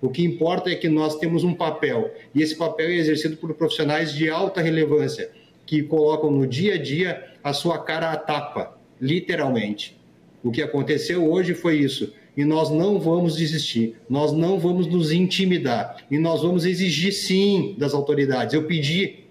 O que importa é que nós temos um papel, e esse papel é exercido por profissionais de alta relevância, que colocam no dia a dia a sua cara à tapa, literalmente. O que aconteceu hoje foi isso. E nós não vamos desistir, nós não vamos nos intimidar. E nós vamos exigir, sim, das autoridades. Eu pedi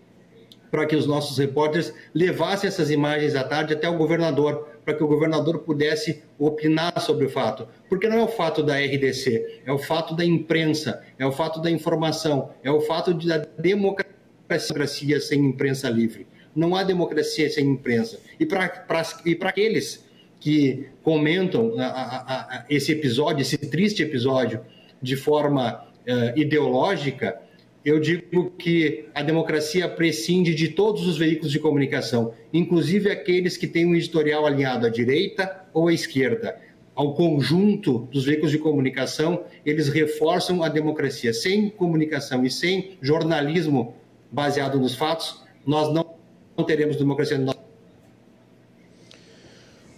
para que os nossos repórteres levassem essas imagens à tarde até o governador, para que o governador pudesse opinar sobre o fato. Porque não é o fato da RDC, é o fato da imprensa, é o fato da informação, é o fato da democracia sem imprensa livre. Não há democracia sem imprensa. E para aqueles que comentam a, a, a, esse episódio, esse triste episódio, de forma uh, ideológica, eu digo que a democracia prescinde de todos os veículos de comunicação, inclusive aqueles que têm um editorial alinhado à direita ou à esquerda. Ao conjunto dos veículos de comunicação, eles reforçam a democracia. Sem comunicação e sem jornalismo baseado nos fatos, nós não teremos democracia no nosso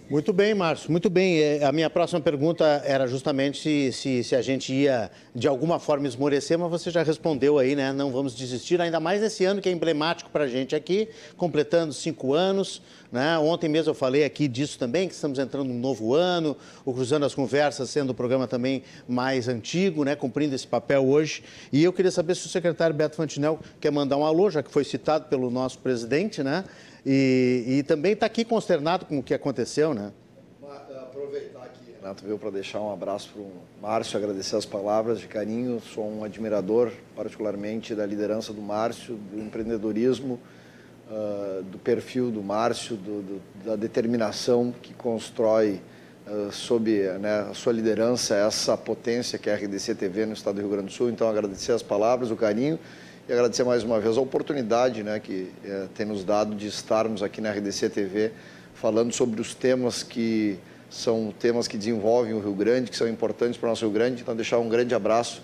muito bem, Márcio, muito bem. É, a minha próxima pergunta era justamente se, se, se, a gente ia, de alguma forma, esmorecer, mas você já respondeu aí, né? Não vamos desistir, ainda mais esse ano que é emblemático para a gente aqui, completando cinco anos. Né? Ontem mesmo eu falei aqui disso também, que estamos entrando num novo ano, o Cruzando as Conversas sendo o programa também mais antigo, né? cumprindo esse papel hoje. E eu queria saber se o secretário Beto Fantinel quer mandar um alô, já que foi citado pelo nosso presidente, né? E, e também está aqui consternado com o que aconteceu, né? Aproveitar aqui, Renato, para deixar um abraço para o Márcio, agradecer as palavras de carinho. Sou um admirador, particularmente, da liderança do Márcio, do empreendedorismo, uh, do perfil do Márcio, do, do, da determinação que constrói uh, sob né, a sua liderança essa potência que é a RDC TV no estado do Rio Grande do Sul. Então, agradecer as palavras, o carinho e agradecer mais uma vez a oportunidade né, que é, tem nos dado de estarmos aqui na RDC TV falando sobre os temas que são temas que desenvolvem o Rio Grande, que são importantes para o nosso Rio Grande. Então, deixar um grande abraço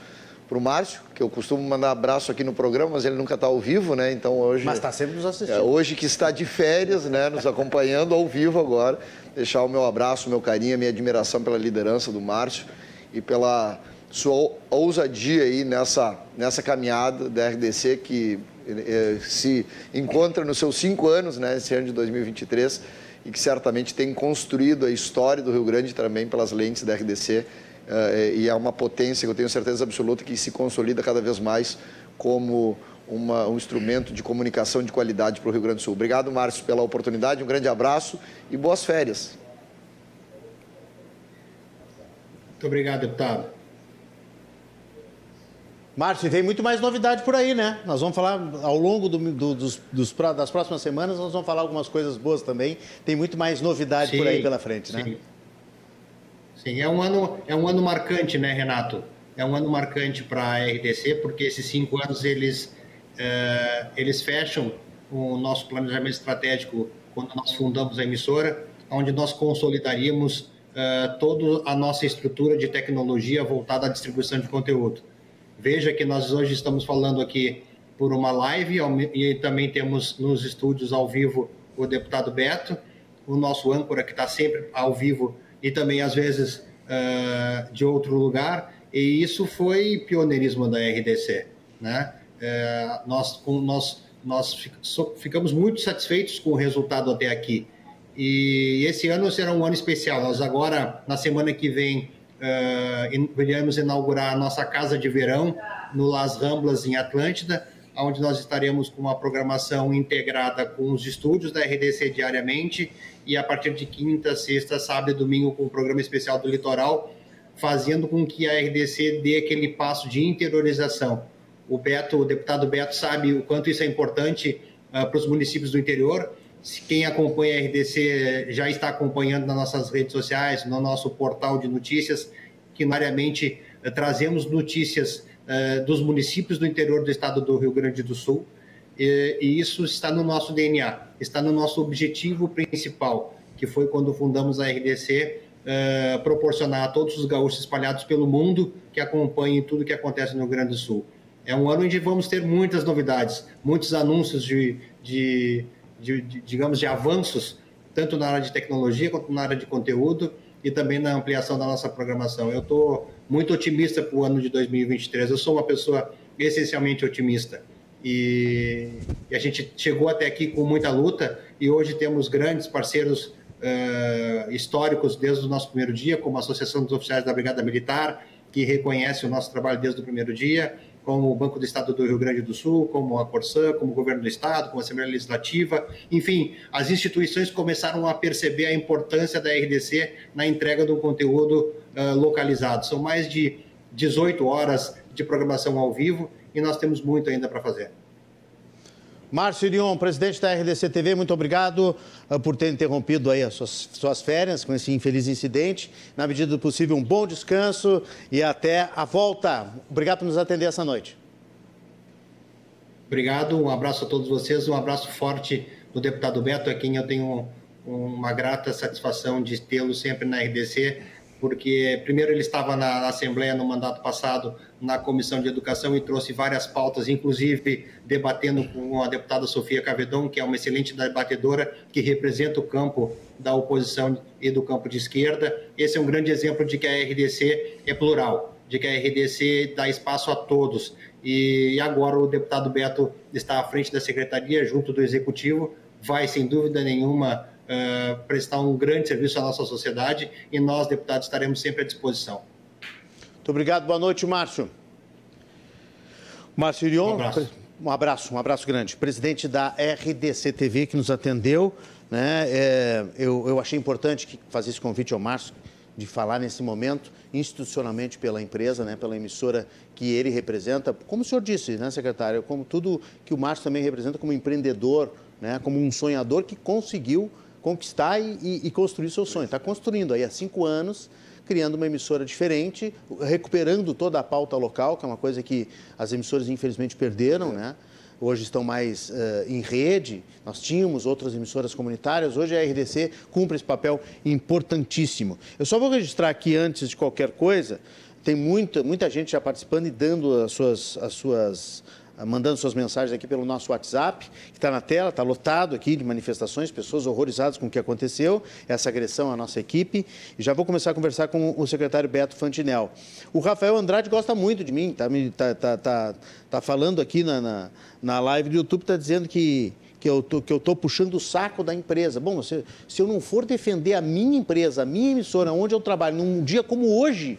para o Márcio, que eu costumo mandar abraço aqui no programa, mas ele nunca está ao vivo, né? Então hoje. Mas está sempre nos assistindo. É, hoje que está de férias, né? Nos acompanhando ao vivo agora. Deixar o meu abraço, o meu carinho, a minha admiração pela liderança do Márcio e pela sua ousadia aí nessa, nessa caminhada da RDC que eh, se encontra nos seus cinco anos, né, esse ano de 2023, e que certamente tem construído a história do Rio Grande também pelas lentes da RDC, eh, e é uma potência que eu tenho certeza absoluta que se consolida cada vez mais como uma, um instrumento de comunicação de qualidade para o Rio Grande do Sul. Obrigado, Márcio, pela oportunidade, um grande abraço e boas férias. Muito obrigado, deputado. Márcio, tem muito mais novidade por aí, né? Nós vamos falar ao longo do, do, dos, dos, das próximas semanas, nós vamos falar algumas coisas boas também. Tem muito mais novidade sim, por aí pela frente, sim. né? Sim, é um ano, é um ano marcante, né, Renato? É um ano marcante para a RDC, porque esses cinco anos eles, uh, eles fecham o nosso planejamento estratégico quando nós fundamos a emissora, onde nós consolidaríamos uh, toda a nossa estrutura de tecnologia voltada à distribuição de conteúdo. Veja que nós hoje estamos falando aqui por uma live e também temos nos estúdios ao vivo o deputado Beto, o nosso âncora que está sempre ao vivo e também às vezes uh, de outro lugar. E isso foi pioneirismo da RDC, né? Uh, nós, com, nós, nós ficamos muito satisfeitos com o resultado até aqui. E esse ano será um ano especial. Nós agora, na semana que vem, uh, iremos inaugurar a nossa casa de verão no Las Ramblas, em Atlântida, onde nós estaremos com uma programação integrada com os estúdios da RDC diariamente e a partir de quinta, sexta, sábado e domingo com o programa especial do Litoral, fazendo com que a RDC dê aquele passo de interiorização. O Beto, o deputado Beto sabe o quanto isso é importante uh, para os municípios do interior. Quem acompanha a RDC já está acompanhando nas nossas redes sociais, no nosso portal de notícias, que diariamente uh, trazemos notícias uh, dos municípios do interior do estado do Rio Grande do Sul. E, isso está no nosso DNA, está no nosso objetivo principal, que foi quando fundamos a RDC, proporcionar a todos os gaúchos espalhados pelo mundo que acompanhem tudo que acontece no Rio Grande do Sul. É um ano onde vamos ter muitas novidades, muitos anúncios de, de de, de, digamos, de avanços, tanto na área de tecnologia quanto na área de conteúdo e também na ampliação da nossa programação. Eu estou muito otimista para o ano de 2023. Eu sou uma pessoa essencialmente otimista. E, e, a gente chegou até aqui com muita luta e hoje temos grandes parceiros uh, históricos desde o nosso primeiro dia, como a Associação dos Oficiais da Brigada Militar, que reconhece o nosso trabalho desde o primeiro dia, como o Banco do Estado do Rio Grande do Sul, como a Corsã, como o Governo do Estado, como a Assembleia Legislativa. Enfim, as instituições começaram a perceber a importância da RDC na entrega do conteúdo uh, localizado. São mais de 18 horas de programação ao vivo e nós temos muito ainda para fazer. Márcio Irion, presidente da RDC TV, muito obrigado uh, por ter interrompido aí as suas, suas, férias com esse infeliz incidente. Na medida do possível, um bom descanso e até a volta. Obrigado por nos atender essa noite. Obrigado, um abraço a todos vocês, um abraço forte do deputado Beto, a quem eu tenho uma grata satisfação de tê-lo sempre na RDC porque primeiro ele estava na, Assembleia no mandato passado, na Comissão de Educação, e trouxe várias pautas, inclusive debatendo com a deputada Sofia Cavedon, que é uma excelente debatedora, que representa o campo da oposição e do campo de esquerda. Esse é um grande exemplo de que a RDC é plural, de que a RDC dá espaço a todos. E agora o deputado Beto está à frente da secretaria, junto do executivo, vai, sem dúvida nenhuma, uh, prestar um grande serviço à nossa sociedade e nós, deputados, estaremos sempre à disposição. Muito obrigado. Boa noite, Márcio. Márcio Irion, um abraço. um abraço, um abraço grande. Presidente da RDC TV que nos atendeu. Né? É, eu, eu achei importante fazer esse convite ao Márcio de falar nesse momento institucionalmente pela empresa, né, pela emissora que ele representa, como o senhor disse, né, secretário, como tudo que o Márcio também representa como empreendedor, né, como um sonhador que conseguiu conquistar e, e, e construir seu sonho. Está construindo aí há cinco anos, criando uma emissora diferente, recuperando toda a pauta local, que é uma coisa que as emissoras infelizmente perderam, né? Hoje estão mais uh, em rede, nós tínhamos outras emissoras comunitárias, hoje a RDC cumpre esse papel importantíssimo. Eu só vou registrar aqui, antes de qualquer coisa, tem muita, muita gente já participando e dando as suas, as suas mandando suas mensagens aqui pelo nosso WhatsApp, que está na tela, está lotado aqui de manifestações, pessoas horrorizadas com o que aconteceu, essa agressão à nossa equipe. E já vou começar a conversar com o secretário Beto Fantinel. O Rafael Andrade gosta muito de mim, está tá, tá, tá, tá, falando aqui na, na, na live do YouTube, está dizendo que, que eu tô, que eu estou puxando o saco da empresa. Bom, se, se eu não for defender a minha empresa, a minha emissora, onde eu trabalho, num dia como hoje,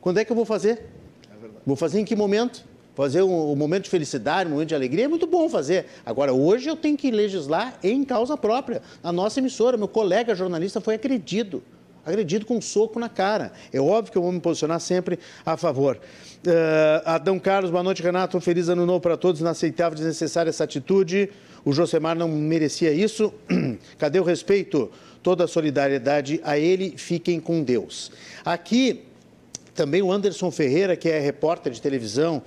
quando é que eu vou fazer? É vou fazer em que momento? Fazer um, um, momento de felicidade, um momento de alegria é muito bom fazer. Agora, hoje eu tenho que legislar em causa própria. A nossa emissora, meu colega jornalista foi agredido. agredido com um soco na cara. É óbvio que eu vou me posicionar sempre a favor. Uh, Adão Carlos, boa noite, Renato. Feliz ano novo para todos. Inaceitável, desnecessária essa atitude. O Josemar não merecia isso. Cadê o respeito? Toda a solidariedade a ele. Fiquem com Deus. Aqui também o Anderson Ferreira, que é repórter de televisão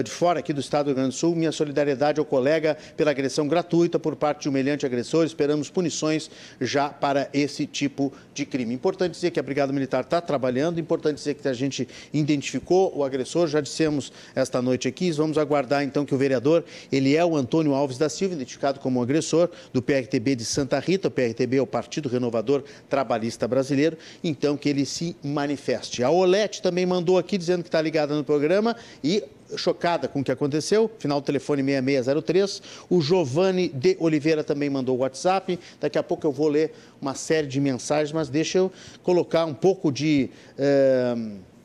de fora aqui do estado do Rio Grande do Sul, minha solidariedade ao colega pela agressão gratuita por parte de humilhante agressor. Esperamos punições já para esse tipo de crime. Importante dizer que a Brigada Militar está trabalhando, importante dizer que a gente identificou o agressor, já dissemos esta noite aqui, vamos aguardar então que o vereador, ele é o Antônio Alves da Silva, identificado como agressor do PRTB de Santa Rita, o PRTB é o Partido Renovador Trabalhista Brasileiro, então que ele se manifeste. A Olete também mandou aqui dizendo que está ligada no programa e chocada com o que aconteceu, final do telefone 6603. O Giovanni de Oliveira também mandou o WhatsApp. Daqui a pouco eu vou ler uma série de mensagens, mas deixa eu colocar um pouco de. Eh,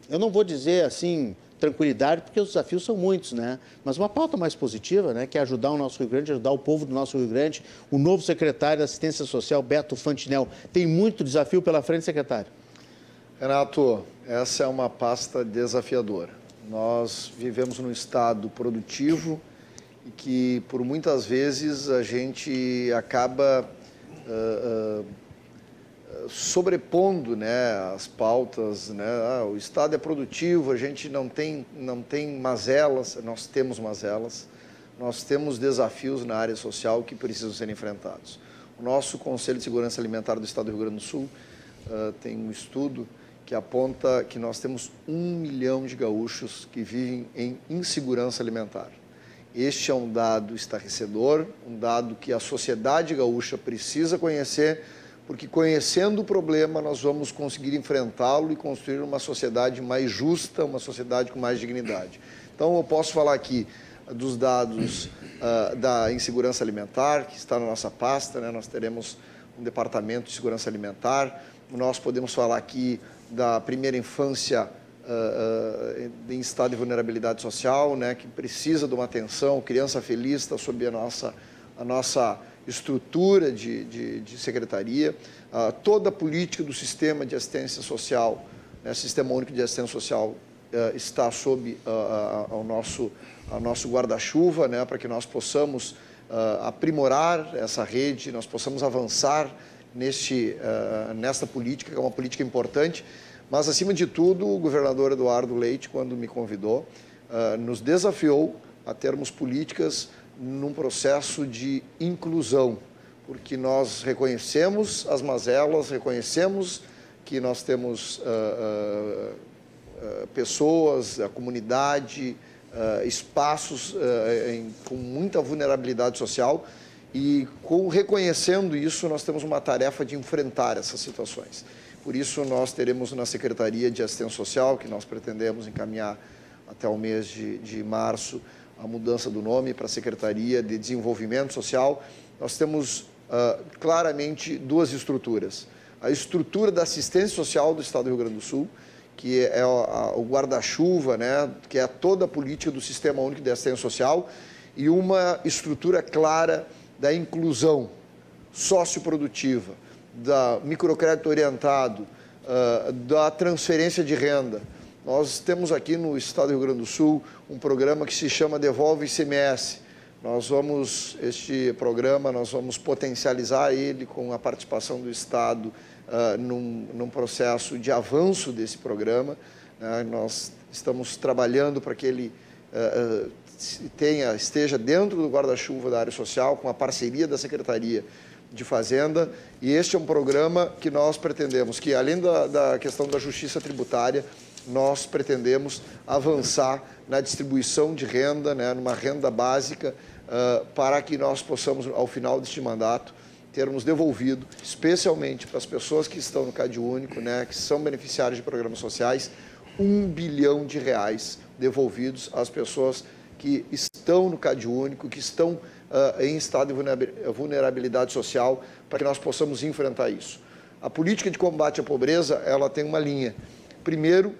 eu não vou dizer assim tranquilidade, porque os desafios são muitos, né? Mas uma pauta mais positiva, né? Que é ajudar o nosso Rio Grande, ajudar o povo do nosso Rio Grande. O novo secretário da Assistência Social, Beto Fantinel, tem muito desafio pela frente, secretário. Renato, essa é uma pasta desafiadora. Nós vivemos num estado produtivo e que, por muitas vezes, a gente acaba uh, uh, sobrepondo né, as pautas. Né? Ah, o estado é produtivo, a gente não tem, não tem mazelas, nós temos mazelas, nós temos desafios na área social que precisam ser enfrentados. O nosso Conselho de Segurança Alimentar do Estado do Rio Grande do Sul uh, tem um estudo que aponta que nós temos um milhão de gaúchos que vivem em insegurança alimentar. Este é um dado estarrecedor, um dado que a sociedade gaúcha precisa conhecer, porque conhecendo o problema nós vamos conseguir enfrentá-lo e construir uma sociedade mais justa, uma sociedade com mais dignidade. Então eu posso falar aqui dos dados uh, da insegurança alimentar, que está na nossa pasta, né? nós teremos um departamento de segurança alimentar, nós podemos falar aqui da primeira infância uh, uh, em estado de vulnerabilidade social, né, que precisa de uma atenção, criança feliz está sob a nossa, a nossa estrutura de, de, de secretaria, uh, toda a política do sistema de assistência social, né, Sistema Único de Assistência Social, está sob ao nosso, ao nosso guarda-chuva, né, para que nós possamos aprimorar essa rede, nós possamos avançar neste, uh, nesta política, que é uma política importante. Mas, acima de tudo, o governador Eduardo Leite, quando me convidou, uh, nos desafiou a termos políticas num processo de inclusão, porque nós reconhecemos as mazelas, reconhecemos que nós temos uh, pessoas, a comunidade, espaços em, com muita vulnerabilidade social e com, reconhecendo isso, nós temos uma tarefa de enfrentar essas situações. Por isso, nós teremos na Secretaria de Assistência Social, que nós pretendemos encaminhar até o mês de, de março, a mudança do nome para a Secretaria de Desenvolvimento Social, nós temos uh, claramente duas estruturas. A estrutura da assistência social do Estado do Rio Grande do Sul, que é o guarda-chuva, né, que é toda a política do Sistema Único de Assistência Social, e uma estrutura clara da inclusão socioprodutiva, da microcrédito orientado, uh, da transferência de renda. Nós temos aqui no Estado do Rio Grande do Sul um programa que se chama Devolve ICMS. Nós vamos, este programa, nós vamos potencializar ele com a participação do Estado uh, num, num, processo de avanço desse programa. Uh, nós estamos trabalhando para que ele uh, tenha, esteja dentro do guarda-chuva da área social, com a parceria da Secretaria de Fazenda. E este é um programa que nós pretendemos, que além da, da questão da justiça tributária, nós pretendemos avançar na distribuição de renda, né, numa renda básica, uh, para que nós possamos, ao final deste mandato, termos devolvido, especialmente para as pessoas que estão no Cade Único, né, que são beneficiários de programas sociais, um bilhão de reais devolvidos às pessoas que estão no Cade Único, que estão uh, em estado de vulnerabilidade social, para que nós possamos enfrentar isso. A política de combate à pobreza, ela tem uma linha. Primeiro,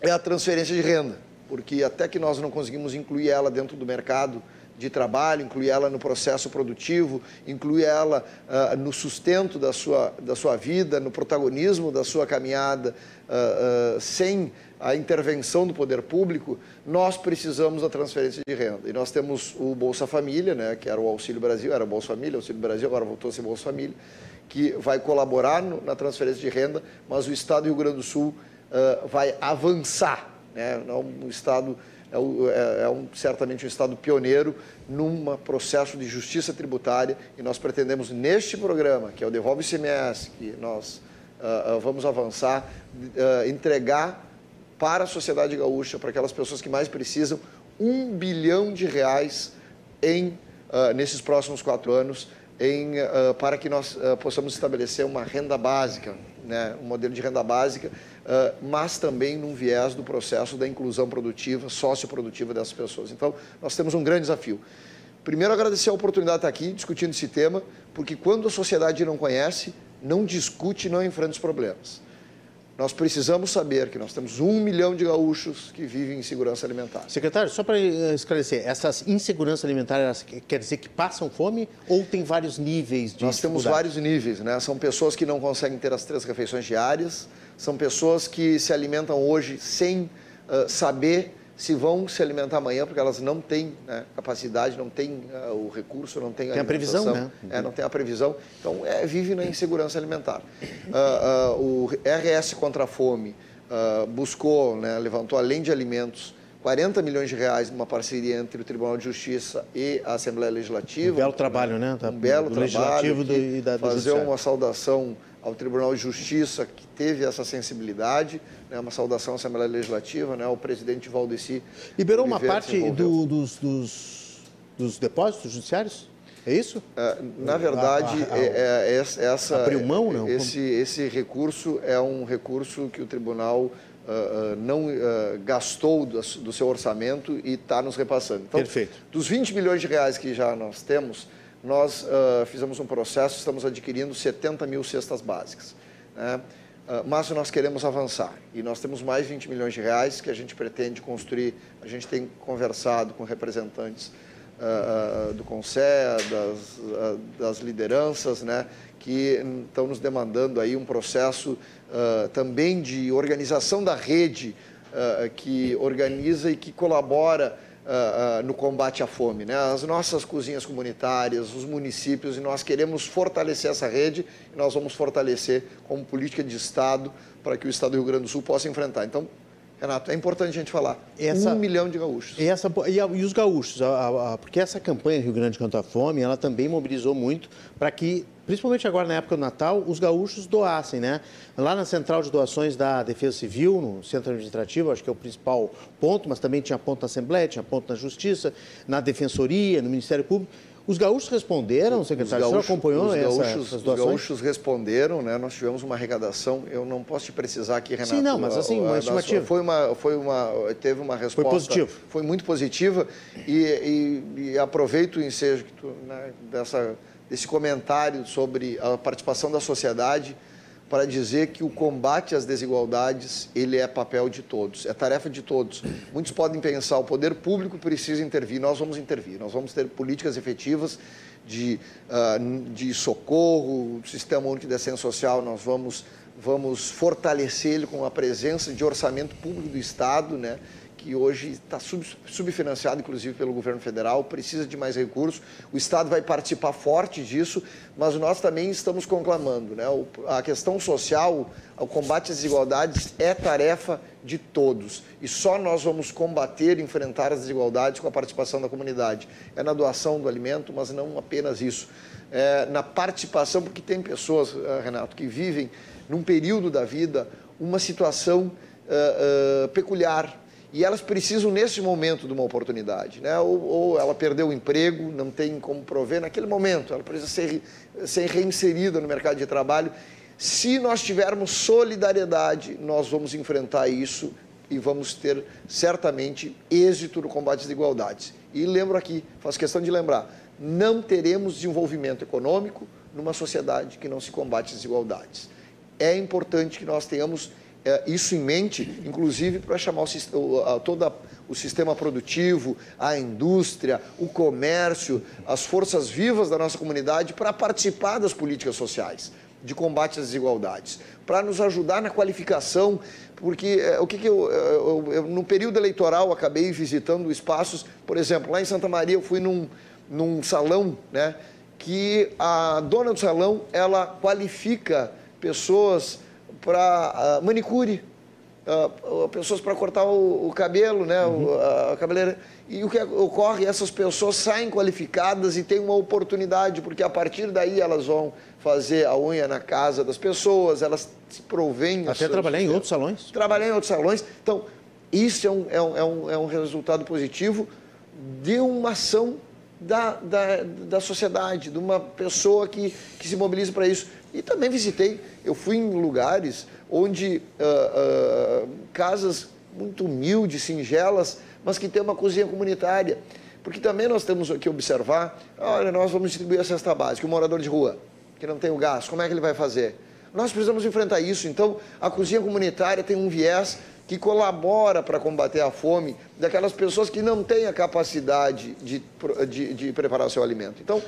é a transferência de renda, porque até que nós não conseguimos incluir ela dentro do mercado de trabalho, incluir ela no processo produtivo, incluir ela uh, no sustento da sua, da sua vida, no protagonismo da sua caminhada, uh, uh, sem a intervenção do poder público, nós precisamos da transferência de renda. E nós temos o Bolsa Família, né, que era o Auxílio Brasil, era Bolsa Família, Auxílio Brasil, agora voltou a ser Bolsa Família, que vai colaborar no, na transferência de renda, mas o Estado do Rio Grande do Sul vai avançar. Né, não, o Estado é, é, é um, certamente um Estado pioneiro num processo de justiça tributária e nós pretendemos, neste programa, que é o Devolve ICMS, que nós uh, vamos avançar, uh, entregar para a sociedade gaúcha, para aquelas pessoas que mais precisam, um bilhão de reais em, nesses próximos quatro anos em, para que nós possamos estabelecer uma renda básica, né, um modelo de renda básica mas também num viés do processo da inclusão produtiva, socioprodutiva dessas pessoas. Então, nós temos um grande desafio. Primeiro, agradecer a oportunidade de estar aqui discutindo esse tema, porque quando a sociedade não conhece, não discute, não enfrenta os problemas. Nós precisamos saber que nós temos um milhão de gaúchos que vivem em insegurança alimentar. Secretário, só para eh, esclarecer, essas insegurança alimentar quer dizer que passam fome ou tem vários níveis de Nós temos vários níveis, né? São pessoas que não conseguem ter as três refeições diárias, são pessoas que se alimentam hoje sem uh, saber se vão se alimentar amanhã, porque elas não têm né, capacidade, não têm uh, o recurso, não têm a, tem a previsão, né? É, não tem a previsão. Então, é, vive na insegurança alimentar. Uh, uh, o RS contra a Fome buscou, né, levantou, além de alimentos, 40 milhões de reais numa parceria entre o Tribunal de Justiça e a Assembleia Legislativa. Um belo trabalho, né? Um belo do trabalho. Legislativo do, e da, fazer uma saudação ao Tribunal de Justiça que teve essa sensibilidade, né, uma saudação à Assembleia Legislativa, né, ao presidente Valdeci. Liberou uma parte do, dos, dos, dos, depósitos judiciários? É isso? É, na verdade, a, a, a, é, é, essa, abriu mão, não? Esse, esse recurso é um recurso que o tribunal Uh, uh, não uh, gastou do, do, seu orçamento e está nos repassando. Então, Perfeito. Dos 20 milhões de reais que já nós temos, nós uh, fizemos um processo, estamos adquirindo 70 mil cestas básicas. Né? Uh, mas nós queremos avançar e nós temos mais 20 milhões de reais que a gente pretende construir. A gente tem conversado com representantes uh, do CONSE, das, das, lideranças, né, que estão nos demandando aí um processo também de organização da rede que organiza e que colabora uh, no combate à fome. Né? As nossas cozinhas comunitárias, os municípios, e nós queremos fortalecer essa rede e nós vamos fortalecer como política de Estado para que o Estado do Rio Grande do Sul possa enfrentar. Então, Renato, é importante a gente falar. Essa, um milhão de gaúchos. Essa, e, a, e os gaúchos, a, a, porque essa campanha Rio Grande contra a Fome, ela também mobilizou muito para que, principalmente agora na época do Natal, os gaúchos doassem, né? Lá na central de doações da Defesa Civil, no centro administrativo, acho que é o principal ponto, mas também tinha ponto na Assembleia, tinha ponto na Justiça, na Defensoria, no Ministério Público. Os gaúchos responderam, secretário? Os gaúchos, o acompanhou os gaúchos, essa, essas doações? Os gaúchos responderam, né? Nós tivemos uma arrecadação, eu não posso te precisar aqui, Renato. Sim, não, mas assim, uma estimativa. Foi uma, foi uma, teve uma resposta... Foi positivo. Foi muito positiva e, e, e aproveito o ensejo que tu, né, dessa, desse comentário sobre a participação da sociedade para dizer que o combate às desigualdades ele é papel de todos, é tarefa de todos. Muitos podem pensar o poder público precisa intervir, nós vamos intervir, nós vamos ter políticas efetivas de, uh, de socorro, o sistema único de assistência social, nós vamos vamos fortalecer ele com a presença de orçamento público do Estado, né? Que hoje está sub, subfinanciado, inclusive, pelo governo federal, precisa de mais recursos. O Estado vai participar forte disso, mas nós também estamos conclamando. Né? A questão social, o combate às desigualdades é tarefa de todos. E só nós vamos combater, enfrentar as desigualdades com a participação da comunidade. É na doação do alimento, mas não apenas isso. É na participação, porque tem pessoas, eh, Renato, que vivem num período da vida uma situação uh, uh, peculiar, e elas precisam, nesse momento, de uma oportunidade. Né? Ou, ou, ela perdeu o emprego, não tem como prover naquele momento, ela precisa ser, ser reinserida no mercado de trabalho. Se nós tivermos solidariedade, nós vamos enfrentar isso e vamos ter certamente êxito no combate às desigualdades. E lembro aqui, faço questão de lembrar, não teremos desenvolvimento econômico numa sociedade que não se combate as desigualdades. É importante que nós tenhamos isso em mente, inclusive para chamar o, todo o sistema produtivo, a indústria, o comércio, as forças vivas da nossa comunidade para participar das políticas sociais de combate às desigualdades, para nos ajudar na qualificação, porque é, o que, que eu, eu, eu, no período eleitoral acabei visitando espaços, por exemplo, lá em Santa Maria eu fui num, num salão, né, que a dona do salão ela qualifica pessoas para uh, manicure, uh, pessoas para cortar o, o, cabelo, né, uhum. o, a cabeleira. E o que ocorre? Essas pessoas saem qualificadas e têm uma oportunidade, porque a partir daí elas vão fazer a unha na casa das pessoas, elas se provêm. Até trabalhar em outros salões? Trabalhar em outros salões. Então, isso é um, é um, é um, é um resultado positivo de uma ação da, da, da sociedade, de uma pessoa que, que se mobiliza para isso. E também visitei, eu fui em lugares onde uh, uh, casas muito humildes, singelas, mas que tem uma cozinha comunitária. Porque também nós temos que observar, olha, nós vamos distribuir a cesta básica, o morador de rua, que não tem o gás, como é que ele vai fazer? Nós precisamos enfrentar isso. Então, a cozinha comunitária tem um viés que colabora para combater a fome daquelas pessoas que não têm a capacidade de, de, de preparar o seu alimento. Então,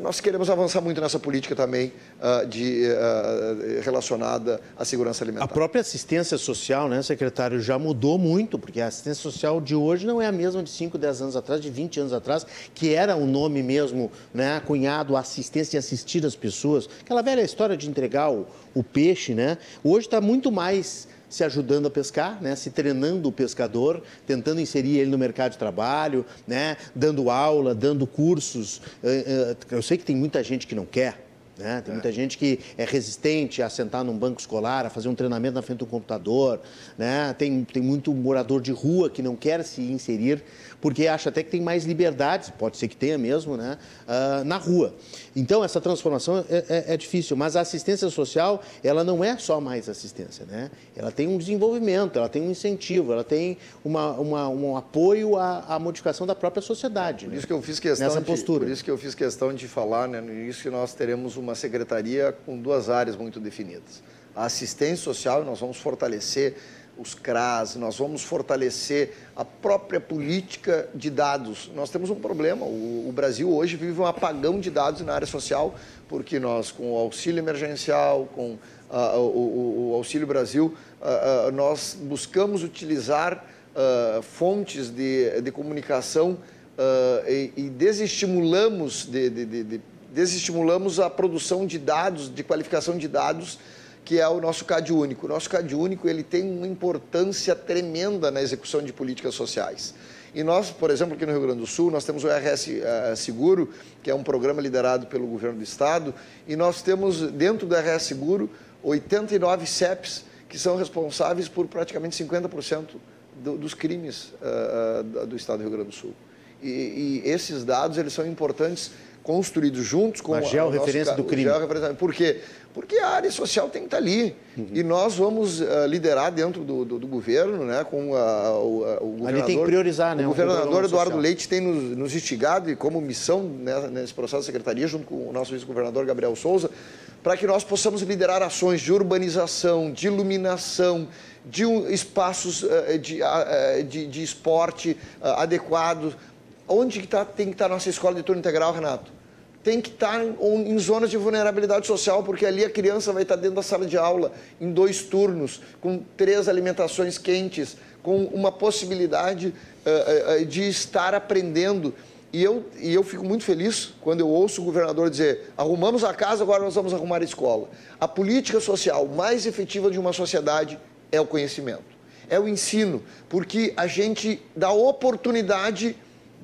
nós queremos avançar muito nessa política também uh, de, uh, relacionada à segurança alimentar. A própria assistência social, né, secretário, já mudou muito, porque a assistência social de hoje não é a mesma de 5, 10 anos atrás, de 20 anos atrás, que era o nome mesmo, né, cunhado, assistência e assistir as pessoas. Aquela velha história de entregar o, o peixe, né? Hoje está muito mais se ajudando a pescar, né? se treinando o pescador, tentando inserir ele no mercado de trabalho, né? dando aula, dando cursos. Eh, eh, eu sei que tem muita gente que não quer, né? Tem muita gente que é resistente a sentar num banco escolar, a fazer um treinamento na frente do computador. Né? Tem, tem muito morador de rua que não quer se inserir porque acha até que tem mais liberdades, pode ser que tenha mesmo, né? Uh, na rua. Então, essa transformação é, é, é, difícil, mas a assistência social, ela não é só mais assistência. Né? Ela tem um desenvolvimento, ela tem um incentivo, ela tem uma, uma um apoio à, à, modificação da própria sociedade. Por né? isso que eu fiz questão Nessa de, postura. Por isso que eu fiz questão de falar né, no início que nós teremos uma secretaria com duas áreas muito definidas. A assistência social, nós vamos fortalecer os CRAS, nós vamos fortalecer a própria política de dados. Nós temos um problema, o, o, Brasil hoje vive um apagão de dados na área social, porque nós, com o auxílio emergencial, com uh, o, o, Auxílio Brasil, uh, uh, nós buscamos utilizar fontes de, de comunicação e, e, desestimulamos, de, de, de, desestimulamos a produção de dados, de qualificação de dados, que é o nosso CAD único. O nosso CAD único ele tem uma importância tremenda na execução de políticas sociais. E nós, por exemplo, aqui no Rio Grande do Sul, nós temos o RS eh, Seguro, que é um programa liderado pelo governo do estado, e nós temos dentro do RS Seguro 89 CEPs que são responsáveis por praticamente 50% do, dos crimes uh, do estado do Rio Grande do Sul. E, e, esses dados eles são importantes construídos juntos com a georreferência do crime. Por quê? Porque a área social tem que estar ali. Uhum. E nós vamos uh, liderar dentro do, do, do, governo, né, com a, o, a, o governador. Ali tem que priorizar, né? O governador Eduardo Leite tem nos, nos instigado e como missão né, nesse processo da secretaria, junto com o nosso vice-governador Gabriel Souza, para que nós possamos liderar ações de urbanização, de iluminação, de um, espaços uh, de, uh, de, de, esporte adequados. Onde que tá, tem que estar a nossa escola de turno integral, Renato? tem que estar em, em, zonas de vulnerabilidade social, porque ali a criança vai estar dentro da sala de aula, em dois turnos, com três alimentações quentes, com uma possibilidade uh, uh, de estar aprendendo. E eu, e eu fico muito feliz quando eu ouço o governador dizer: arrumamos a casa, agora nós vamos arrumar a escola. A política social mais efetiva de uma sociedade é o conhecimento, é o ensino, porque a gente dá oportunidade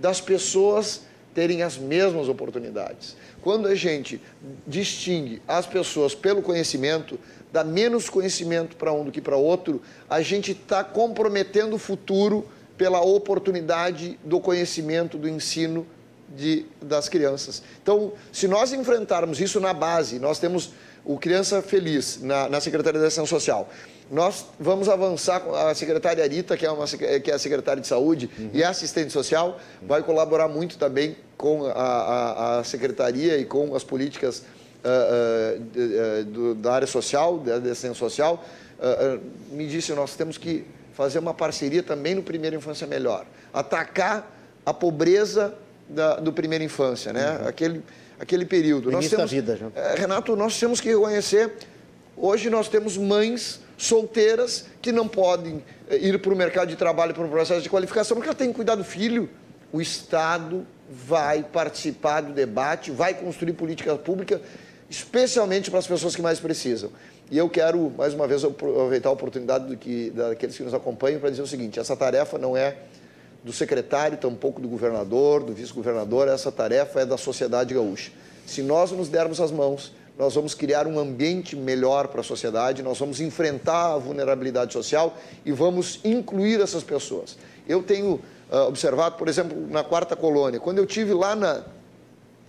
das pessoas terem as mesmas oportunidades. Quando a gente distingue as pessoas pelo conhecimento, dá menos conhecimento para um do que para outro, a gente está comprometendo o futuro pela oportunidade do conhecimento, do ensino de, das crianças. Então, se nós enfrentarmos isso na base, nós temos o Criança Feliz na, na Secretaria da Ação Social, nós vamos avançar com a secretária Arita, que é, uma, que é a secretária de saúde uhum. e é assistente social, vai colaborar muito também com a, a, a secretaria e com as políticas uh, uh, do, da área social, da assistência social, uh, me disse, nós temos que fazer uma parceria também no Primeira Infância Melhor. Atacar a pobreza da, do Primeira Infância, né? Uhum. Aquele, aquele período. nós temos, vida, já. Eh, Renato, nós temos que reconhecer, hoje nós temos mães solteiras que não podem eh, ir para o mercado de trabalho para um processo de qualificação porque ela tem que cuidar do filho. O Estado vai participar do debate, vai construir política pública, especialmente para as pessoas que mais precisam. E eu quero, mais uma vez, aproveitar a oportunidade do que, daqueles que nos acompanham para dizer o seguinte: essa tarefa não é do secretário, tampouco do governador, do vice-governador, essa tarefa é da sociedade gaúcha. Se nós nos dermos as mãos, nós vamos criar um ambiente melhor para a sociedade, nós vamos enfrentar a vulnerabilidade social e vamos incluir essas pessoas. Eu tenho uh, observado, por exemplo, na quarta colônia, quando eu tive lá na,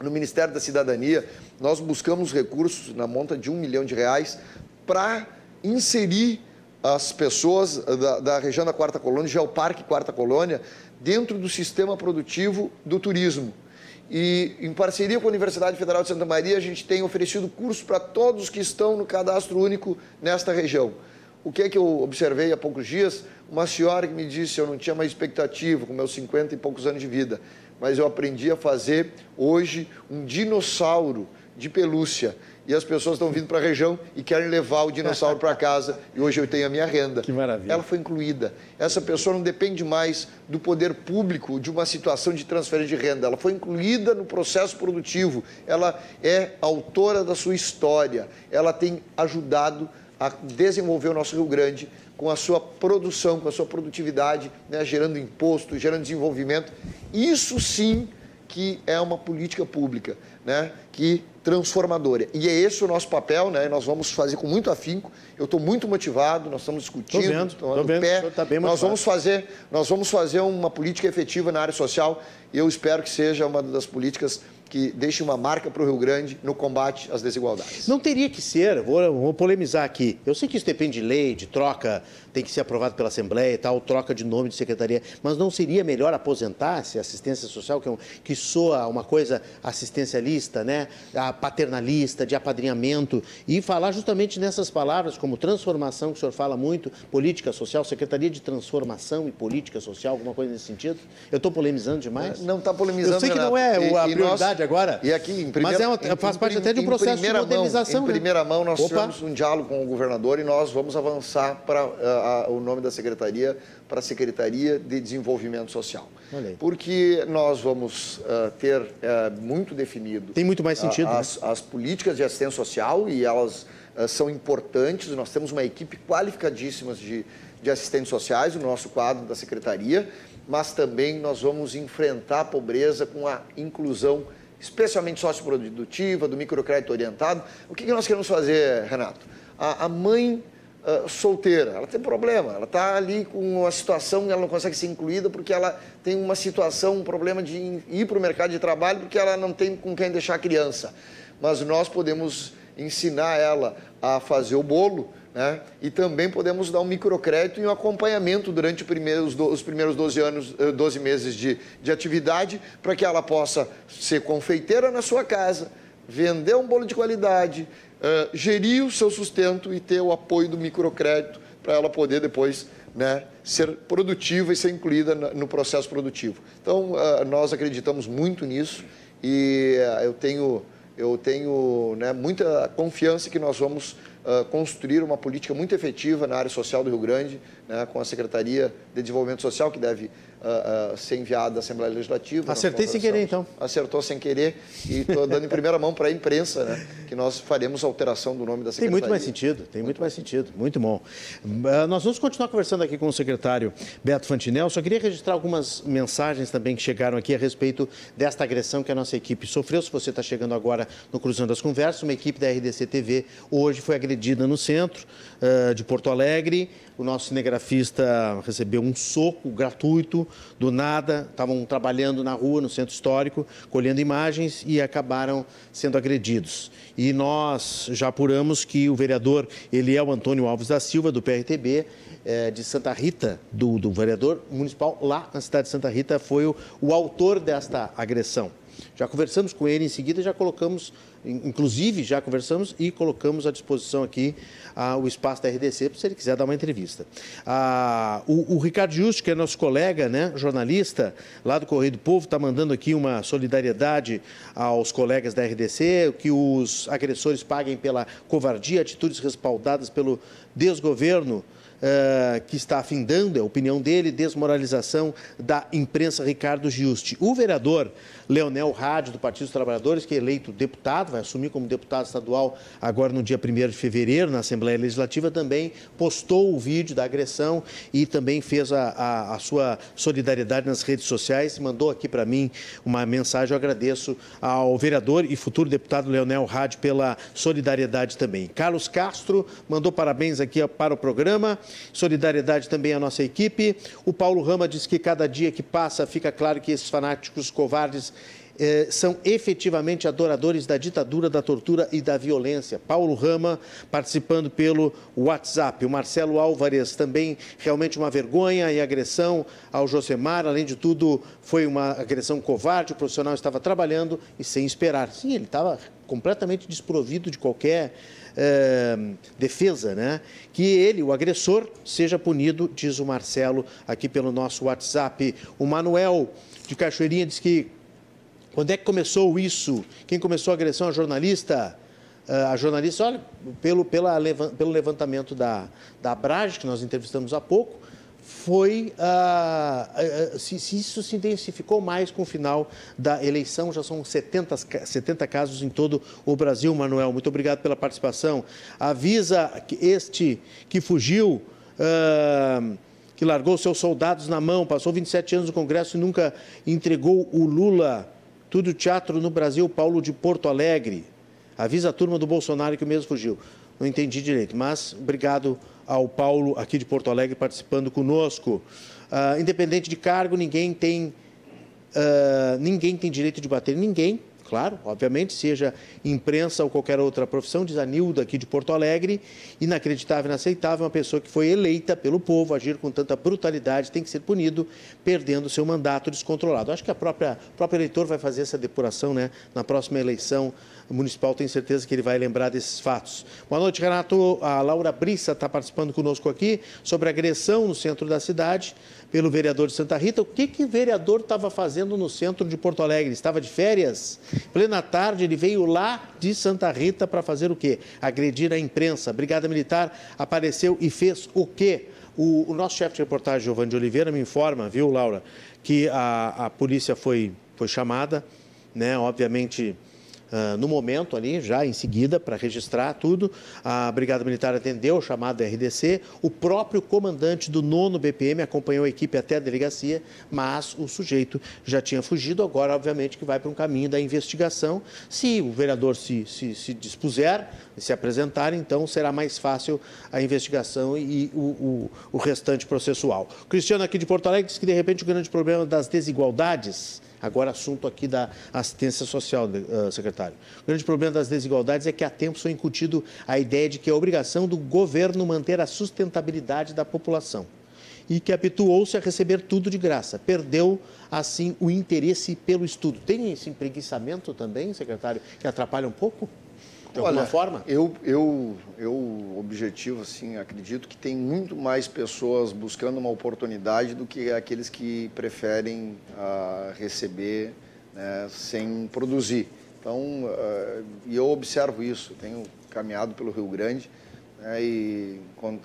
no Ministério da Cidadania, nós buscamos recursos na monta de um milhão de reais para inserir as pessoas da, da, região da Quarta Colônia, Geoparque Quarta Colônia, dentro do sistema produtivo do turismo. E, em parceria com a Universidade Federal de Santa Maria, a gente tem oferecido cursos para todos que estão no cadastro único nesta região. O que é que eu observei há poucos dias? Uma senhora que me disse, eu não tinha mais expectativa com meus 50 e poucos anos de vida, mas eu aprendi a fazer hoje um dinossauro de pelúcia e as pessoas estão vindo para a região e querem levar o dinossauro para casa e hoje eu tenho a minha renda. Que maravilha. Ela foi incluída. Essa pessoa não depende mais do poder público de uma situação de transferência de renda. Ela foi incluída no processo produtivo. Ela é autora da sua história. Ela tem ajudado a desenvolver o nosso Rio Grande com a sua produção, com a sua produtividade, né, gerando imposto, gerando desenvolvimento. Isso sim que é uma política pública, né, que transformadora. E é esse o nosso papel, né? Nós vamos fazer com muito afinco. Eu estou muito motivado, nós estamos discutindo, tô vendo, tô vendo, pé. Tá bem nós vamos fazer, nós vamos fazer uma política efetiva na área social e eu espero que seja uma das políticas que deixe uma marca para o Rio Grande no combate às desigualdades. Não teria que ser, vou, vou, polemizar aqui. Eu sei que isso depende de lei, de troca, tem que ser aprovado pela Assembleia e tal, troca de nome de secretaria, mas não seria melhor aposentar-se assistência social, que, é um, que soa uma coisa assistencialista, né? paternalista, de apadrinhamento, e falar justamente nessas palavras, como transformação, que o senhor fala muito, política social, Secretaria de Transformação e Política Social, alguma coisa nesse sentido? Eu estou polemizando demais? Não está polemizando, Eu sei que não é a e, prioridade agora. E aqui, em primeira, Mas é faz parte até de um processo de modernização. Mão, em primeira né? mão, nós Opa. tivemos um diálogo com o governador e nós vamos avançar para uh, o nome da secretaria para a Secretaria de Desenvolvimento Social. Porque nós vamos uh, ter uh, muito definido. Tem muito mais sentido. As, né? as políticas de assistência social e elas são importantes. Nós temos uma equipe qualificadíssima de, de assistentes sociais no nosso quadro da Secretaria, mas também nós vamos enfrentar a pobreza com a inclusão especialmente socioprodutiva, do microcrédito orientado. O que, que nós queremos fazer, Renato? A, a mãe uh, solteira, ela tem problema, ela está ali com uma situação, ela não consegue ser incluída porque ela tem uma situação, um problema de ir para o mercado de trabalho porque ela não tem com quem deixar a criança. Mas nós podemos ensinar ela a fazer o bolo, né? E também podemos dar um microcrédito e um acompanhamento durante primeiros, os primeiros 12, anos, 12 meses de, de atividade, para que ela possa ser confeiteira na sua casa, vender um bolo de qualidade, uh, gerir o seu sustento e ter o apoio do microcrédito para ela poder depois né, ser produtiva e ser incluída no processo produtivo. Então, uh, nós acreditamos muito nisso e uh, eu tenho, eu tenho né, muita confiança que nós vamos construir uma política muito efetiva na área social do Rio Grande, né, com a Secretaria de Desenvolvimento Social, que deve uh, uh, ser enviada à Assembleia Legislativa. Acertei sem querer, então. Acertou sem querer e estou dando em primeira mão para a imprensa né, que nós faremos alteração do nome da Secretaria. Tem muito mais sentido, tem muito, muito mais sentido. Muito bom. nós vamos continuar conversando aqui com o secretário Beto Fantinel. Só queria registrar algumas mensagens também que chegaram aqui a respeito desta agressão que a nossa equipe sofreu. Se você está chegando agora no Cruzando as Conversas, uma equipe da RDC TV hoje foi agredida no centro uh, de Porto Alegre. O nosso cinegrafista recebeu um soco gratuito, do nada. Estavam trabalhando na rua, no centro histórico, colhendo imagens e acabaram sendo agredidos. E nós já apuramos que o vereador Eliel Antônio Alves da Silva, do PRTB, é, de Santa Rita, do, do, vereador municipal lá na cidade de Santa Rita, foi o, o autor desta agressão. Já conversamos com ele em seguida, já colocamos, inclusive já conversamos e colocamos à disposição aqui ah, o espaço da RDC, se ele quiser dar uma entrevista. Ah, o, o, Ricardo Justo, que é nosso colega, né, jornalista lá do Correio do Povo, está mandando aqui uma solidariedade aos colegas da RDC, que os agressores paguem pela covardia, atitudes respaldadas pelo desgoverno uh, que está afindando, é a opinião dele, desmoralização da imprensa Ricardo Giusti. O vereador Leonel Rádio, do Partido dos Trabalhadores, que é eleito deputado, vai assumir como deputado estadual agora no dia 1 de fevereiro, na Assembleia Legislativa, também postou o vídeo da agressão e também fez a, a, a sua solidariedade nas redes sociais, mandou aqui para mim uma mensagem. Eu agradeço ao vereador e futuro deputado Leonel Rádio pela solidariedade também. Carlos Castro mandou parabéns aqui para o programa. Solidariedade também à nossa equipe. O Paulo Rama diz que cada dia que passa fica claro que esses fanáticos covardes eh, são efetivamente adoradores da ditadura, da tortura e da violência. Paulo Rama participando pelo WhatsApp. O Marcelo Álvares também realmente uma vergonha e agressão ao Josemar. Além de tudo, foi uma agressão covarde. O profissional estava trabalhando e sem esperar. Sim, ele estava completamente desprovido de qualquer eh, defesa, né? Que ele, o agressor, seja punido, diz o Marcelo aqui pelo nosso WhatsApp. O Manuel de Cachoeirinha diz que quando é que começou isso? Quem começou a agressão? A jornalista? Uh, a jornalista, olha, pelo, pela, pelo levantamento da, da Abrage, que nós entrevistamos há pouco, foi uh, se, se, isso se intensificou mais com o final da eleição, já são 70, 70 casos em todo o Brasil, Manuel. Muito obrigado pela participação. Avisa que este que fugiu, uh, que largou seus soldados na mão, passou 27 anos no Congresso e nunca entregou o Lula. Tudo teatro no Brasil, Paulo de Porto Alegre. Avisa a turma do Bolsonaro que o mesmo fugiu. Não entendi direito, mas obrigado ao Paulo aqui de Porto Alegre participando conosco. Uh, independente de cargo, ninguém tem, uh, ninguém tem direito de bater ninguém, claro, obviamente, seja imprensa ou qualquer outra profissão, diz a Nilda aqui de Porto Alegre, inacreditável, inaceitável, uma pessoa que foi eleita pelo povo, agir com tanta brutalidade, tem que ser punido, perdendo seu mandato descontrolado. Acho que a própria, próprio eleitor vai fazer essa depuração né, na próxima eleição municipal, tenho certeza que ele vai lembrar desses fatos. Boa noite, Renato. A Laura Brissa está participando conosco aqui sobre agressão no centro da cidade pelo vereador de Santa Rita. O que, que o vereador estava fazendo no centro de Porto Alegre? Estava de férias? Plena tarde, ele veio lá de Santa Rita para fazer o quê? Agredir a imprensa. A Brigada Militar apareceu e fez o quê? O, o nosso chefe de reportagem, Giovanni de Oliveira, me informa, viu, Laura, que a, a polícia foi, foi chamada, né? Obviamente uh, no momento ali, já em seguida, para registrar tudo. A Brigada Militar atendeu o chamado RDC. O próprio comandante do nono BPM acompanhou a equipe até a delegacia, mas o sujeito já tinha fugido. Agora, obviamente, que vai para um caminho da investigação. Se o vereador se, se, se dispuser, se apresentar, então será mais fácil a investigação e o, o, o restante processual. O Cristiano aqui de Porto Alegre disse que, de repente, o grande problema das desigualdades Agora, assunto aqui da assistência social, uh, secretário. O grande problema das desigualdades é que há tempos foi incutido a ideia de que é obrigação do governo manter a sustentabilidade da população e que habituou-se a receber tudo de graça. Perdeu, assim, o interesse pelo estudo. Tem esse empreguiçamento também, secretário, que atrapalha um pouco? De alguma Olha, forma? Eu, eu, eu, objetivo, assim, acredito que tem muito mais pessoas buscando uma oportunidade do que aqueles que preferem uh, receber né, sem produzir. Então, uh, e eu observo isso, tenho caminhado pelo Rio Grande né, e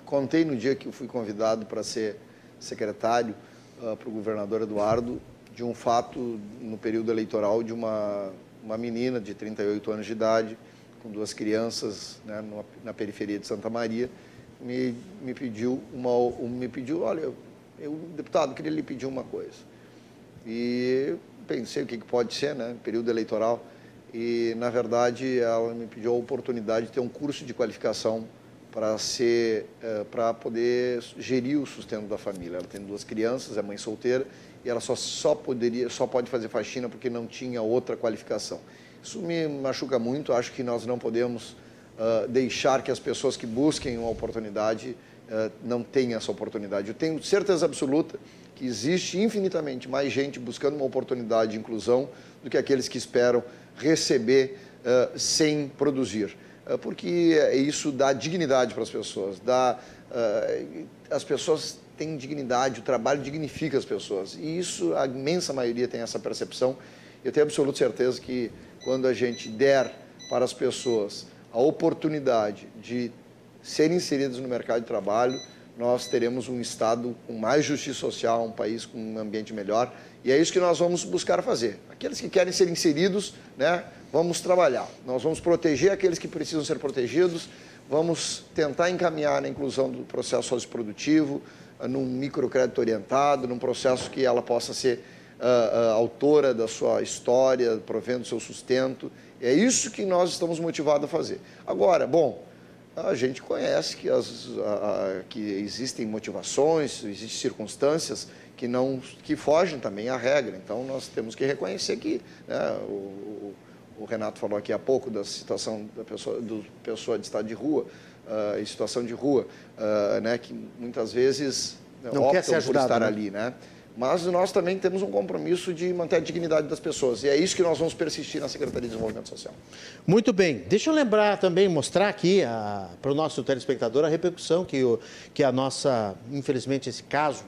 contei no dia que eu fui convidado para ser secretário uh, para o governador Eduardo de um fato no período eleitoral de uma, uma menina de 38 anos de idade, com duas crianças né, na periferia de Santa Maria, me, me pediu uma, me pediu, olha, eu, deputado, queria lhe pedir uma coisa. E pensei o que, que pode ser, né, período eleitoral. E na verdade ela me pediu a oportunidade de ter um curso de qualificação para ser, uh, para poder gerir o sustento da família. Ela tem duas crianças, é mãe solteira e ela só só poderia, só pode fazer faxina porque não tinha outra qualificação. Isso me machuca muito. Acho que nós não podemos uh, deixar que as pessoas que busquem uma oportunidade uh, não tenham essa oportunidade. Eu tenho certeza absoluta que existe infinitamente mais gente buscando uma oportunidade de inclusão do que aqueles que esperam receber uh, sem produzir. Porque isso dá dignidade para as pessoas, dá, as pessoas têm dignidade, o trabalho dignifica as pessoas. E isso, a imensa maioria tem essa percepção. Eu tenho absoluta certeza que quando a gente der para as pessoas a oportunidade de serem inseridas no mercado de trabalho, nós teremos um Estado com mais justiça social, um país com um ambiente melhor. E é isso que nós vamos buscar fazer. Aqueles que querem ser inseridos, né, vamos trabalhar. Nós vamos proteger aqueles que precisam ser protegidos, vamos tentar encaminhar na inclusão do processo socioprodutivo, num microcrédito orientado, num processo que ela possa ser uh, uh, autora da sua história, provendo seu sustento. É isso que nós estamos motivados a fazer. Agora, bom, a gente conhece que, as, a, a, que existem motivações, existem circunstâncias que não que fogem também à regra. Então nós temos que reconhecer que né, o, o, Renato falou aqui há pouco da situação da pessoa, do pessoa de estado de rua, uh, em situação de rua, uh, né, que muitas vezes não optam quer ser ajudado, por estar né? ali, né? Mas nós também temos um compromisso de manter a dignidade das pessoas. E é isso que nós vamos persistir na Secretaria de Desenvolvimento Social. Muito bem. Deixa eu lembrar também, mostrar aqui para o nosso telespectador a repercussão que, o, que a nossa, infelizmente, esse caso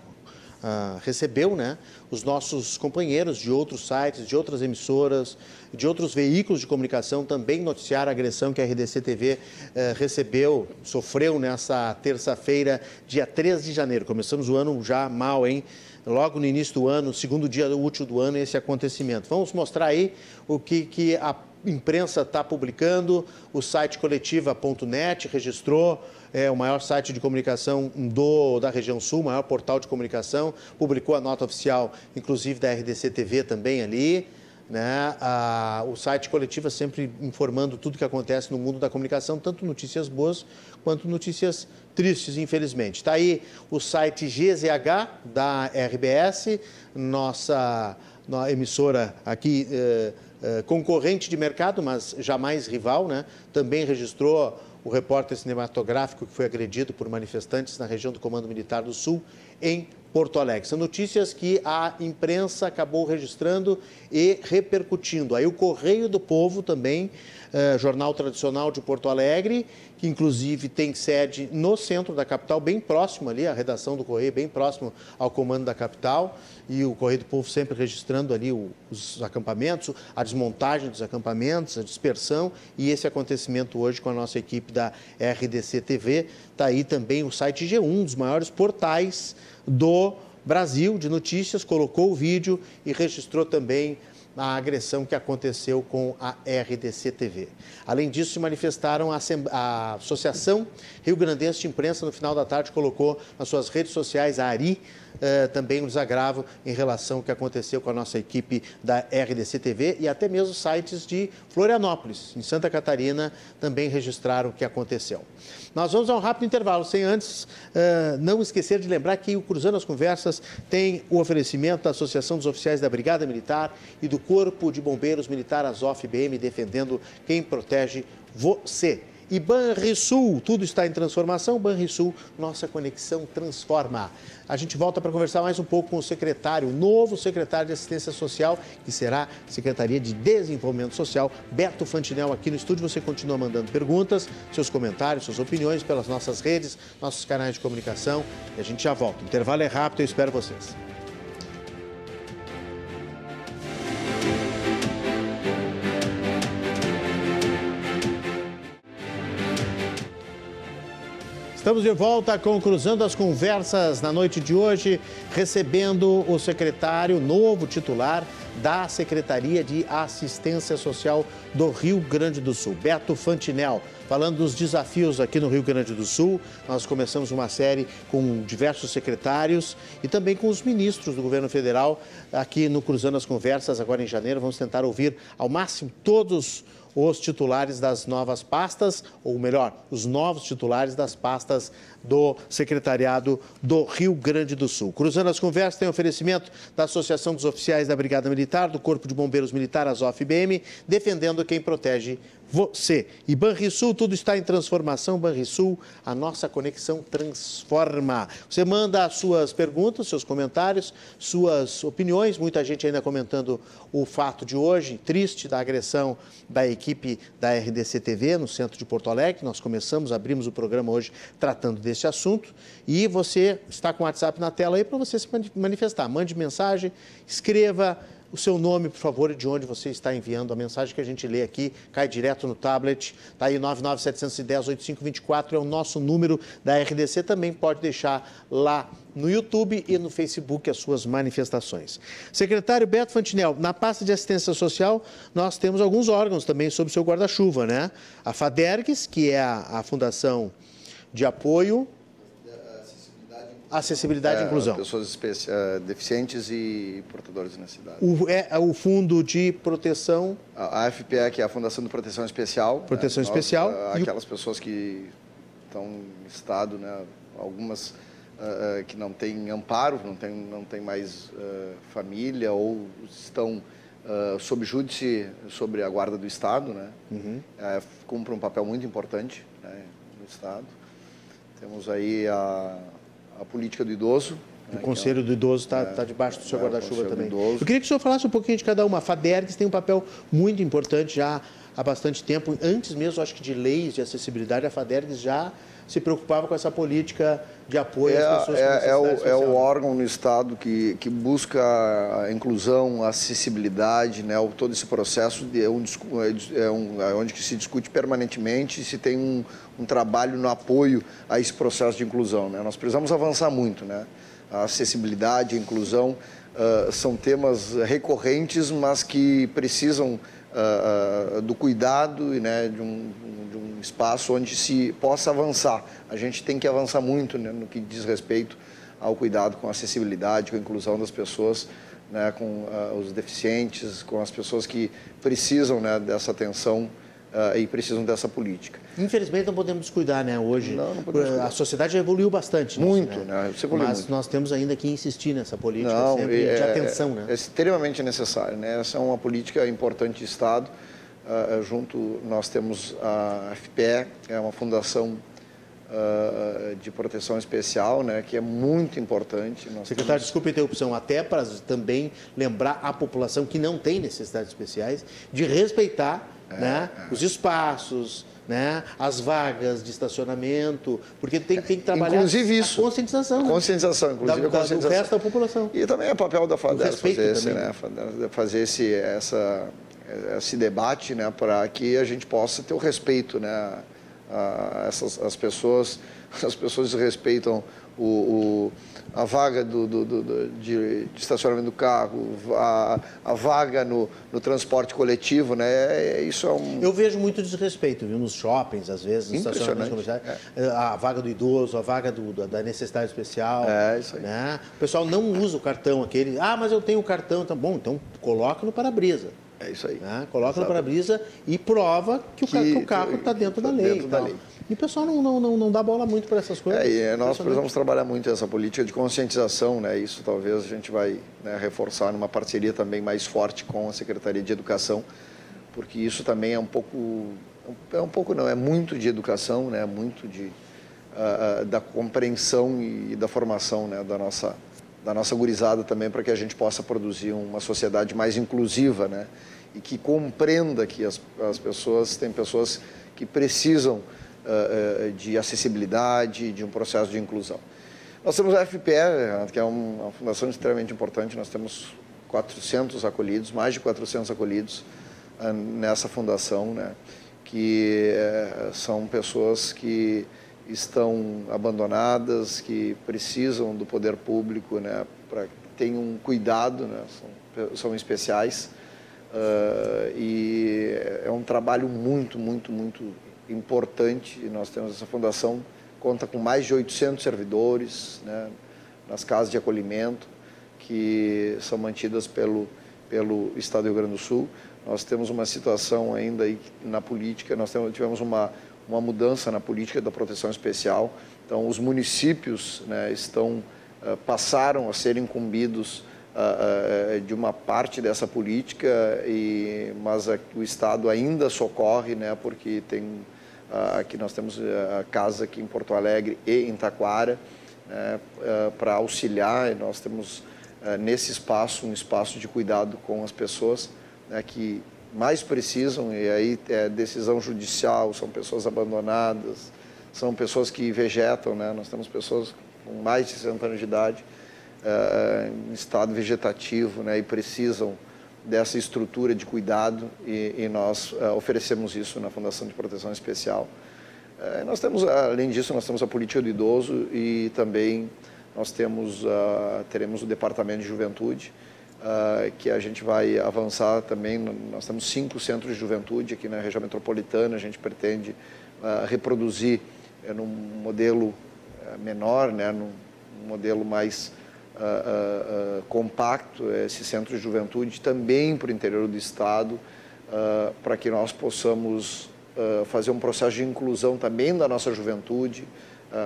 Uh, recebeu, né, os nossos companheiros de outros sites, de outras emissoras, de outros veículos de comunicação também noticiaram a agressão que a RDC TV uh, recebeu, sofreu nessa terça-feira, dia 3 de janeiro. Começamos o ano já mal, hein? Logo no início do ano, segundo dia útil do ano, esse acontecimento. Vamos mostrar aí o que, que a imprensa está publicando, o site coletiva.net registrou, é o maior site de comunicação do, da região sul, maior portal de comunicação, publicou a nota oficial, inclusive da RDC TV também ali. Né? A, o site Coletiva sempre informando tudo que acontece no mundo da comunicação, tanto notícias boas quanto notícias tristes, infelizmente. Está aí o site GZH da RBS, nossa, nossa emissora aqui eh, eh, concorrente de mercado, mas jamais rival, né? também registrou o repórter cinematográfico que foi agredido por manifestantes na região do Comando Militar do Sul, em Porto Alegre. São notícias que a imprensa acabou registrando e repercutindo. Aí o Correio do Povo também, eh, jornal tradicional de Porto Alegre, que inclusive tem sede no centro da capital, bem próximo ali, a redação do Correio, bem próximo ao comando da capital, e o Correio do Povo sempre registrando ali os acampamentos, a desmontagem dos acampamentos, a dispersão, e esse acontecimento hoje com a nossa equipe da RDC TV. Está aí também o site G1, um dos maiores portais do Brasil de notícias, colocou o vídeo e registrou também a agressão que aconteceu com a RDC TV. Além disso, se manifestaram a, a Associação Rio Grandense de Imprensa no final da tarde colocou nas suas redes sociais a ARI eh, também um desagravo em relação ao que aconteceu com a nossa equipe da RDC TV e até mesmo sites de Florianópolis, em Santa Catarina, também registraram o que aconteceu. Nós vamos a um rápido intervalo, sem antes uh, não esquecer de lembrar que o Cruzando as Conversas tem o oferecimento da Associação dos Oficiais da Brigada Militar e do Corpo de Bombeiros Militar Azof BM, defendendo quem protege você. E Banrisul, tudo está em transformação. Banrisul, nossa conexão transforma. A gente volta para conversar mais um pouco com o secretário, o novo secretário de Assistência Social, que será Secretaria de Desenvolvimento Social, Beto Fantinel, aqui no estúdio. Você continua mandando perguntas, seus comentários, suas opiniões pelas nossas redes, nossos canais de comunicação. E a gente já volta. O intervalo é rápido, eu espero vocês. Estamos de volta com Cruzando as Conversas na noite de hoje, recebendo o secretário novo titular da Secretaria de Assistência Social do Rio Grande do Sul, Beto Fantinel, falando dos desafios aqui no Rio Grande do Sul. Nós começamos uma série com diversos secretários e também com os ministros do governo federal aqui no Cruzando as Conversas, agora em janeiro. Vamos tentar ouvir ao máximo todos os os titulares das novas pastas, ou melhor, os novos titulares das pastas do Secretariado do Rio Grande do Sul. Cruzando as conversas, tem oferecimento da Associação dos Oficiais da Brigada Militar. Do Corpo de Bombeiros Militar, Azof BM, defendendo quem protege você. E Banrisul, tudo está em transformação. Banrisul, a nossa conexão transforma. Você manda as suas perguntas, seus comentários, suas opiniões. Muita gente ainda comentando o fato de hoje, triste, da agressão da equipe da RDC TV no centro de Porto Alegre. Nós começamos, abrimos o programa hoje tratando desse assunto. E você está com o WhatsApp na tela aí para você se manifestar. Mande mensagem, escreva o seu nome, por favor, de onde você está enviando a mensagem que a gente lê aqui, cai direto no tablet. Está aí 99710-8524, é o nosso número da RDC. Também pode deixar lá no YouTube e no Facebook as suas manifestações. Secretário Beto Fantinel, na pasta de assistência social, nós temos alguns órgãos também sob o seu guarda-chuva, né? A FADERGS, que é a, a Fundação de Apoio Acessibilidade é, e inclusão. Pessoas uh, deficientes e portadores de necessidade. O, é, é, o Fundo de Proteção... A, a FPE, que é a Fundação de Proteção Especial. Proteção né? Especial. Nós, uh, aquelas o... pessoas que estão em estado, né? algumas uh, que não têm amparo, não têm não tem mais família ou estão sob júdice sobre a guarda do Estado, né? Uhum. cumpre um papel muito importante né? no Estado. Temos aí a a política do idoso. O né, Conselho do Idoso está é, tá debaixo do seu é, guarda-chuva também. Eu queria que o senhor falasse um pouquinho de cada uma. A FADERGS tem um papel muito importante já há bastante tempo. Antes mesmo, acho que de leis de acessibilidade, a FADERGS já se preocupava com essa política de apoio é, às pessoas é, com é o, é o órgão no Estado que, que busca a inclusão, a acessibilidade, né, todo esse processo de, é, um, é, um, é onde que se discute permanentemente se tem um, um trabalho no apoio a esse processo de inclusão. Né? Nós precisamos avançar muito. Né? A acessibilidade, a inclusão uh, são temas recorrentes, mas que precisam uh, do cuidado né, de um, de um espaço onde se possa avançar. A gente tem que avançar muito né, no que diz respeito ao cuidado com a acessibilidade, com a inclusão das pessoas, né, com uh, os deficientes, com as pessoas que precisam né, dessa atenção uh, e precisam dessa política. Infelizmente não podemos descuidar, né? Hoje não, não a sociedade evoluiu bastante. Muito, nisso, né? né? Mas muito. nós temos ainda que insistir nessa política não, sempre é, de atenção, né? É extremamente necessário, né? Essa é uma política importante de Estado. Uh, junto nós temos a FPE, é uma fundação uh, de proteção especial, né, que é muito importante. Nós Secretário, temos... desculpe a interrupção, até para também lembrar a população que não tem necessidades especiais de respeitar né, é. os espaços, né, as vagas de estacionamento, porque tem, tem que trabalhar inclusive isso, a conscientização. Né? Conscientização, inclusive da, a conscientização. Do resto da população. E também é papel da FADER fazer, esse, né, fazer esse, essa, esse debate né, para que a gente possa ter o respeito. Né, a, essas, as, pessoas, as pessoas respeitam o, o a vaga do, do, do de, de, estacionamento do carro, a, a vaga no, no, transporte coletivo, né? É, é, isso é um... Eu vejo muito desrespeito, viu? Nos shoppings, às vezes, nos estacionamentos comerciais. É. A vaga do idoso, a vaga do, da necessidade especial. É, isso aí. Né? O pessoal não usa o cartão aquele. Ah, mas eu tenho o cartão. Tá bom, então coloca no para-brisa. É isso aí. Né? Coloca Exato. no para-brisa e prova que o, que, o carro está dentro, da lei, dentro da lei. E o pessoal não, não, não, não dá bola muito para essas coisas. É, e nós precisamos trabalhar muito essa política de conscientização, né? Isso talvez a gente vai né, reforçar numa parceria também mais forte com a Secretaria de Educação, porque isso também é um pouco, é um pouco não, é muito de educação, né? Muito de uh, uh, da compreensão e da formação, né? Da nossa da nossa gurizada também para que a gente possa produzir uma sociedade mais inclusiva, né? e que compreenda que as, as pessoas, tem pessoas que precisam de acessibilidade, de um processo de inclusão. Nós temos a FPE, que é uma fundação extremamente importante, nós temos 400 acolhidos, mais de 400 acolhidos uh, nessa fundação, né, que são pessoas que estão abandonadas, que precisam do poder público né, para que um cuidado, né, são, são especiais. Uh, e é um trabalho muito, muito, muito importante. Nós temos essa fundação, conta com mais de 800 servidores né, nas casas de acolhimento, que são mantidas pelo, pelo Estado do Rio Grande do Sul. Nós temos uma situação ainda aí na política, nós temos, tivemos uma, uma mudança na política da proteção especial. Então, os municípios né, estão, uh, passaram a ser incumbidos uh, uh, de uma parte dessa política, e, mas o Estado ainda socorre, né, porque tem, uh, aqui nós temos a casa aqui em Porto Alegre e em Taquara, né, para auxiliar, e nós temos nesse espaço um espaço de cuidado com as pessoas né, que mais precisam, e aí é decisão judicial, são pessoas abandonadas, são pessoas que vegetam, né? nós temos pessoas com mais de 60 anos de idade, em estado vegetativo, né? e precisam dessa estrutura de cuidado, e, e nós uh, oferecemos isso na Fundação de Proteção Especial. Uh, nós temos, além disso, nós temos a política do idoso e também nós temos, teremos o Departamento de Juventude, uh, que a gente vai avançar também. Nós temos cinco centros de juventude aqui na região metropolitana. A gente pretende uh, reproduzir uh, num modelo eh, menor, né, num modelo mais compacto, esse centro de juventude também para o interior do estado, para que nós possamos fazer um processo de inclusão também da nossa juventude,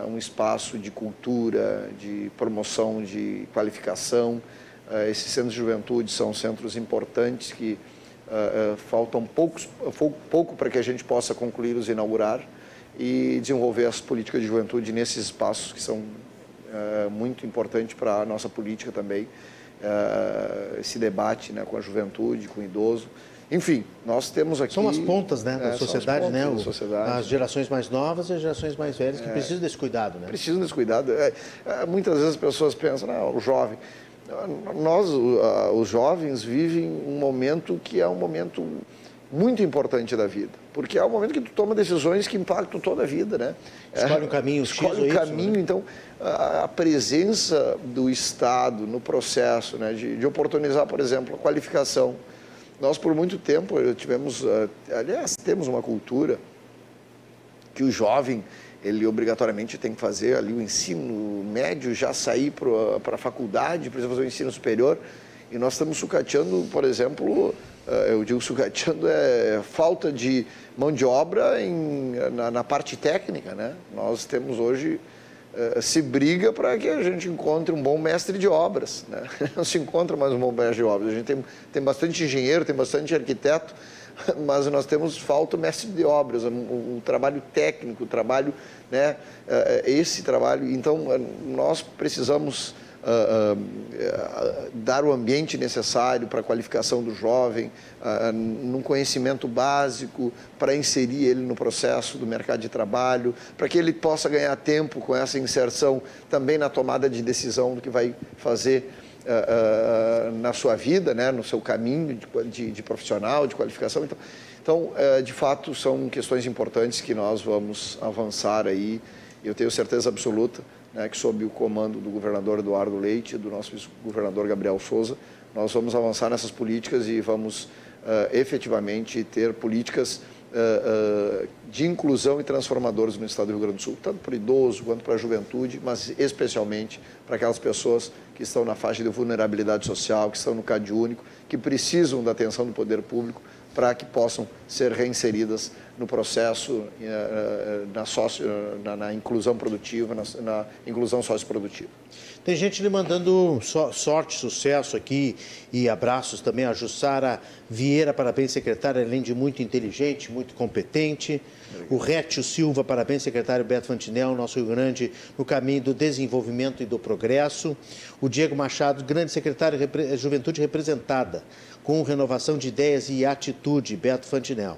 um espaço de cultura, de promoção de qualificação, Uh, esses centros de juventude são centros importantes que uh, uh, faltam poucos, pouco para que a gente possa concluí-los e inaugurar e desenvolver as políticas de juventude nesses espaços que são muito importantes para a nossa política também. esse debate né, com a juventude, com o idoso. Enfim, nós temos aqui. São as pontas né, da é, sociedade, né? O, sociedade. As gerações mais novas e as gerações mais velhas que é, precisam desse cuidado, né? Precisam desse cuidado. É, é muitas vezes as pessoas pensam, não, o jovem. Nós, os jovens, vivem um momento que é um momento muito importante da vida, porque é o momento que tu toma decisões que impactam toda a vida, né? Escolhe um caminho, escolhe um caminho. Né? Então, a, presença do Estado no processo, né, de, de, oportunizar, por exemplo, a qualificação. Nós por muito tempo tivemos, aliás, temos uma cultura que o jovem ele obrigatoriamente tem que fazer ali o ensino médio, já sair para a faculdade, precisa fazer o ensino superior. E nós estamos sucateando, por exemplo, eh, eu digo sucateando, é falta de mão de obra em, na, na parte técnica. Né? Nós temos hoje, eh, se briga para que a gente encontre um bom mestre de obras. Né? Não se encontra mais um bom mestre de obras. A gente tem, tem bastante engenheiro, tem bastante arquiteto, mas nós temos falta mestre de obras, um, um trabalho técnico, um trabalho, né, eh, esse trabalho. Então, eh, nós precisamos uh, uh, dar o ambiente necessário para a qualificação do jovem, uh, num conhecimento básico, para inserir ele no processo do mercado de trabalho, para que ele possa ganhar tempo com essa inserção também na tomada de decisão do que vai fazer na sua vida, né, no seu caminho de, de, de profissional, de qualificação. Então, então uh, de fato, são questões importantes que nós vamos avançar aí. Eu tenho certeza absoluta né, que, sob o comando do governador Eduardo Leite e do nosso governador Gabriel Souza, nós vamos avançar nessas políticas e vamos efetivamente ter políticas uh, de inclusão e transformadores no estado do Rio Grande do Sul, tanto para o idoso quanto para a juventude, mas especialmente para aquelas pessoas que estão na faixa de vulnerabilidade social, que estão no CAD único, que precisam da atenção do poder público para que possam ser reinseridas no processo, na, socio, na, na inclusão produtiva, na, na inclusão socioprodutiva. Tem gente lhe mandando sorte, sucesso aqui e abraços também. A Jussara Vieira, parabéns, secretária, além de muito inteligente, muito competente. O Rétio Silva, parabéns, secretário Beto Fantinel, nosso Rio Grande, no caminho do desenvolvimento e do progresso. O Diego Machado, grande secretário, Juventude representada, com renovação de ideias e atitude, Beto Fantinel.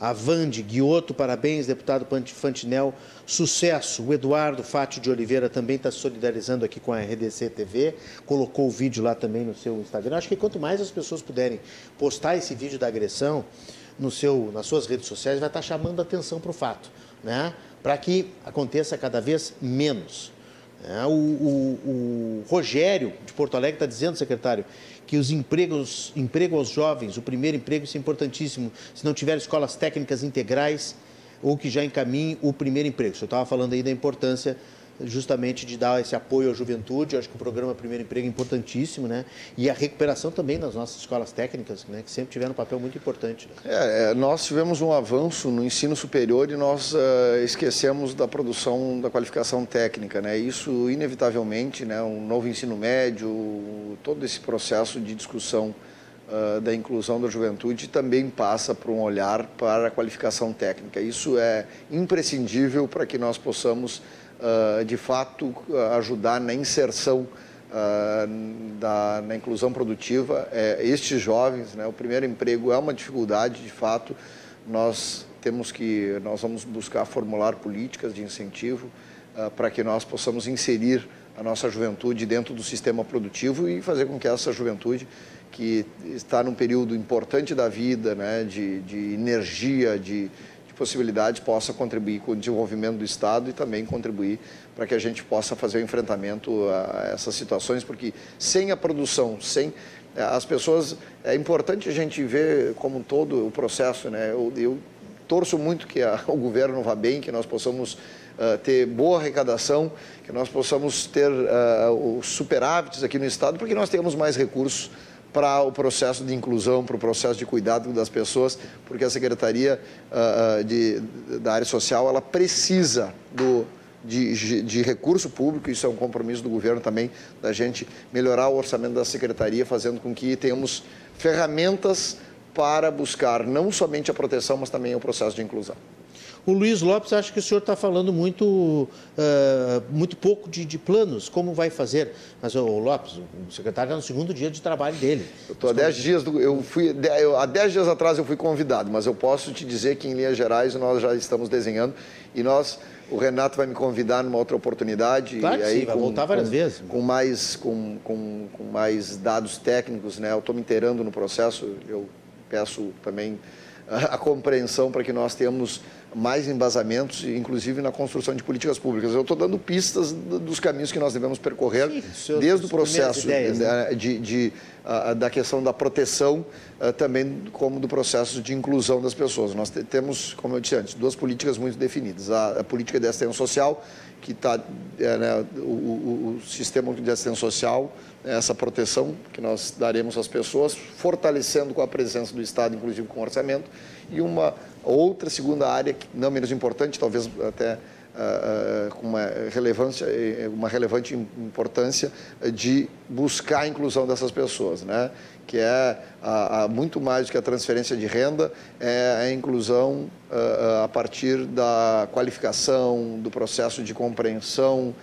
A Vande Guioto, parabéns, deputado Fantinel, sucesso. O Eduardo Fátio de Oliveira também está solidarizando aqui com a RDC TV, colocou o vídeo lá também no seu Instagram. Acho que quanto mais as pessoas puderem postar esse vídeo da agressão no seu, nas suas redes sociais, vai estar tá chamando a atenção para o fato, né? para que aconteça cada vez menos. É, o, o, o, Rogério, de Porto Alegre, está dizendo, secretário, que os empregos, emprego aos jovens, o primeiro emprego, isso é importantíssimo. Se não tiver escolas técnicas integrais ou que já encaminhe o primeiro emprego. O senhor estava falando aí da importância justamente de dar esse apoio à juventude. Eu acho que o programa Primeiro Emprego é importantíssimo, né? E a recuperação também das nossas escolas técnicas, né? Que sempre tiveram um papel muito importante. É, é, nós tivemos um avanço no ensino superior e nós uh, esquecemos da produção da qualificação técnica, né? Isso inevitavelmente, né? Um novo ensino médio, todo esse processo de discussão uh, da inclusão da juventude também passa por um olhar para a qualificação técnica. Isso é imprescindível para que nós possamos uh, de fato ajudar na inserção uh, da, na inclusão produtiva. É, estes jovens, né, o primeiro emprego é uma dificuldade, de fato. Nós temos que, nós vamos buscar formular políticas de incentivo uh, para que nós possamos inserir a nossa juventude dentro do sistema produtivo e fazer com que essa juventude que está num período importante da vida, né, de, de energia, de, possibilidades possa contribuir com o desenvolvimento do Estado e também contribuir para que a gente possa fazer o enfrentamento a essas situações, porque sem a produção, sem eh, as pessoas, é importante a gente ver como um todo o processo, né? Eu, eu torço muito que a, o governo vá bem, que nós possamos uh, ter boa arrecadação, que nós possamos ter uh, os superávites aqui no Estado, porque nós temos mais recursos para o processo de inclusão, para o processo de cuidado das pessoas, porque a Secretaria uh, de, da Área Social ela precisa do, de, de, recurso público, isso é um compromisso do governo também, da gente melhorar o orçamento da Secretaria, fazendo com que tenhamos ferramentas para buscar não somente a proteção, mas também o processo de inclusão. O Luiz Lopes acha que o senhor está falando muito, uh, muito pouco de, de, planos, como vai fazer. Mas o Lopes, o secretário está no segundo dia de trabalho dele. Eu estou há dez dias, do, eu fui, eu, há dez dias atrás eu fui convidado, mas eu posso te dizer que em linhas gerais nós já estamos desenhando e nós o Renato vai me convidar numa outra oportunidade. Claro e aí, sim, vai com, voltar várias com, vezes. Com mais, com, com, com mais dados técnicos, né? Eu estou me inteirando no processo, eu peço também a, a compreensão para que nós tenhamos mais embasamentos, inclusive na construção de políticas públicas. Eu estou dando pistas dos caminhos que nós devemos percorrer, Sim, desde o processo ideias, né? de, de uh, da questão da proteção, uh, também como do processo de inclusão das pessoas. Nós temos, como eu disse antes, duas políticas muito definidas. A, a política de assistência social, que está, é, né, o, o, o sistema de assistência social, essa proteção que nós daremos às pessoas, fortalecendo com a presença do Estado, inclusive com orçamento, e uma outra segunda área, não menos importante, talvez até uh, com uma relevância, eh, uma relevante importância de buscar a inclusão dessas pessoas, né? que é a, a, muito mais do que a transferência de renda, é a inclusão uh, a partir da qualificação, do processo de compreensão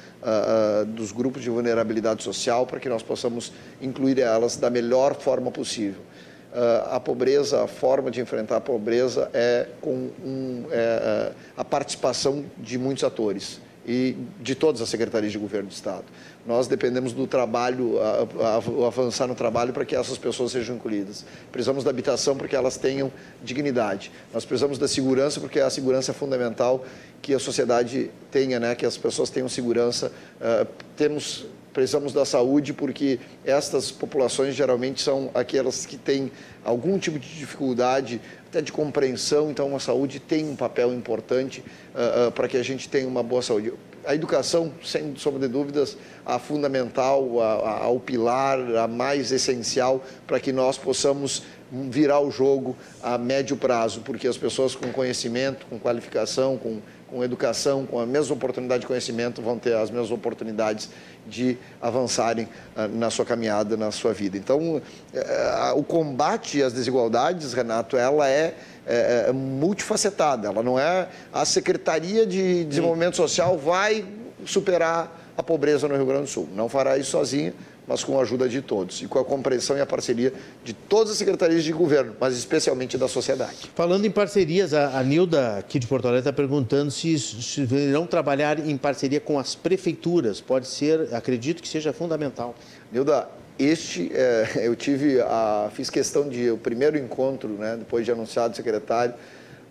dos grupos de vulnerabilidade social, para que nós possamos incluir elas da melhor forma possível. A pobreza, a forma de enfrentar a pobreza é com um, é, a participação de muitos atores e de todas as secretarias de governo do Estado. Nós dependemos do trabalho, a, avançar no trabalho para que essas pessoas sejam incluídas. Precisamos da habitação para que elas tenham dignidade. Nós precisamos da segurança porque a segurança é fundamental que a sociedade tenha, né? que as pessoas tenham segurança. Uh, temos precisamos da saúde porque estas populações geralmente são aquelas que têm algum tipo de dificuldade até de compreensão, então a saúde tem um papel importante uh, uh, para que a gente tenha uma boa saúde. A educação, sem sombra de dúvidas, a fundamental, a, a, ao pilar, a mais essencial para que nós possamos virar o jogo a médio prazo, porque as pessoas com conhecimento, com qualificação, com com educação, com a mesma oportunidade de conhecimento, vão ter as mesmas oportunidades de avançarem uh, na sua caminhada, na sua vida. Então, uh, o combate às desigualdades, Renato, ela é, é, multifacetada. Ela não é a Secretaria de Desenvolvimento Social vai superar a pobreza no Rio Grande do Sul. Não fará isso sozinha, mas com a ajuda de todos e com a compreensão e a parceria de todas as secretarias de governo, mas especialmente da sociedade. Falando em parcerias, a, a Nilda aqui de Porto Alegre está perguntando se, se irão trabalhar em parceria com as prefeituras. Pode ser, acredito que seja fundamental. Nilda, este, é, eu tive, a, fiz questão de, o primeiro encontro, né, depois de anunciado secretário,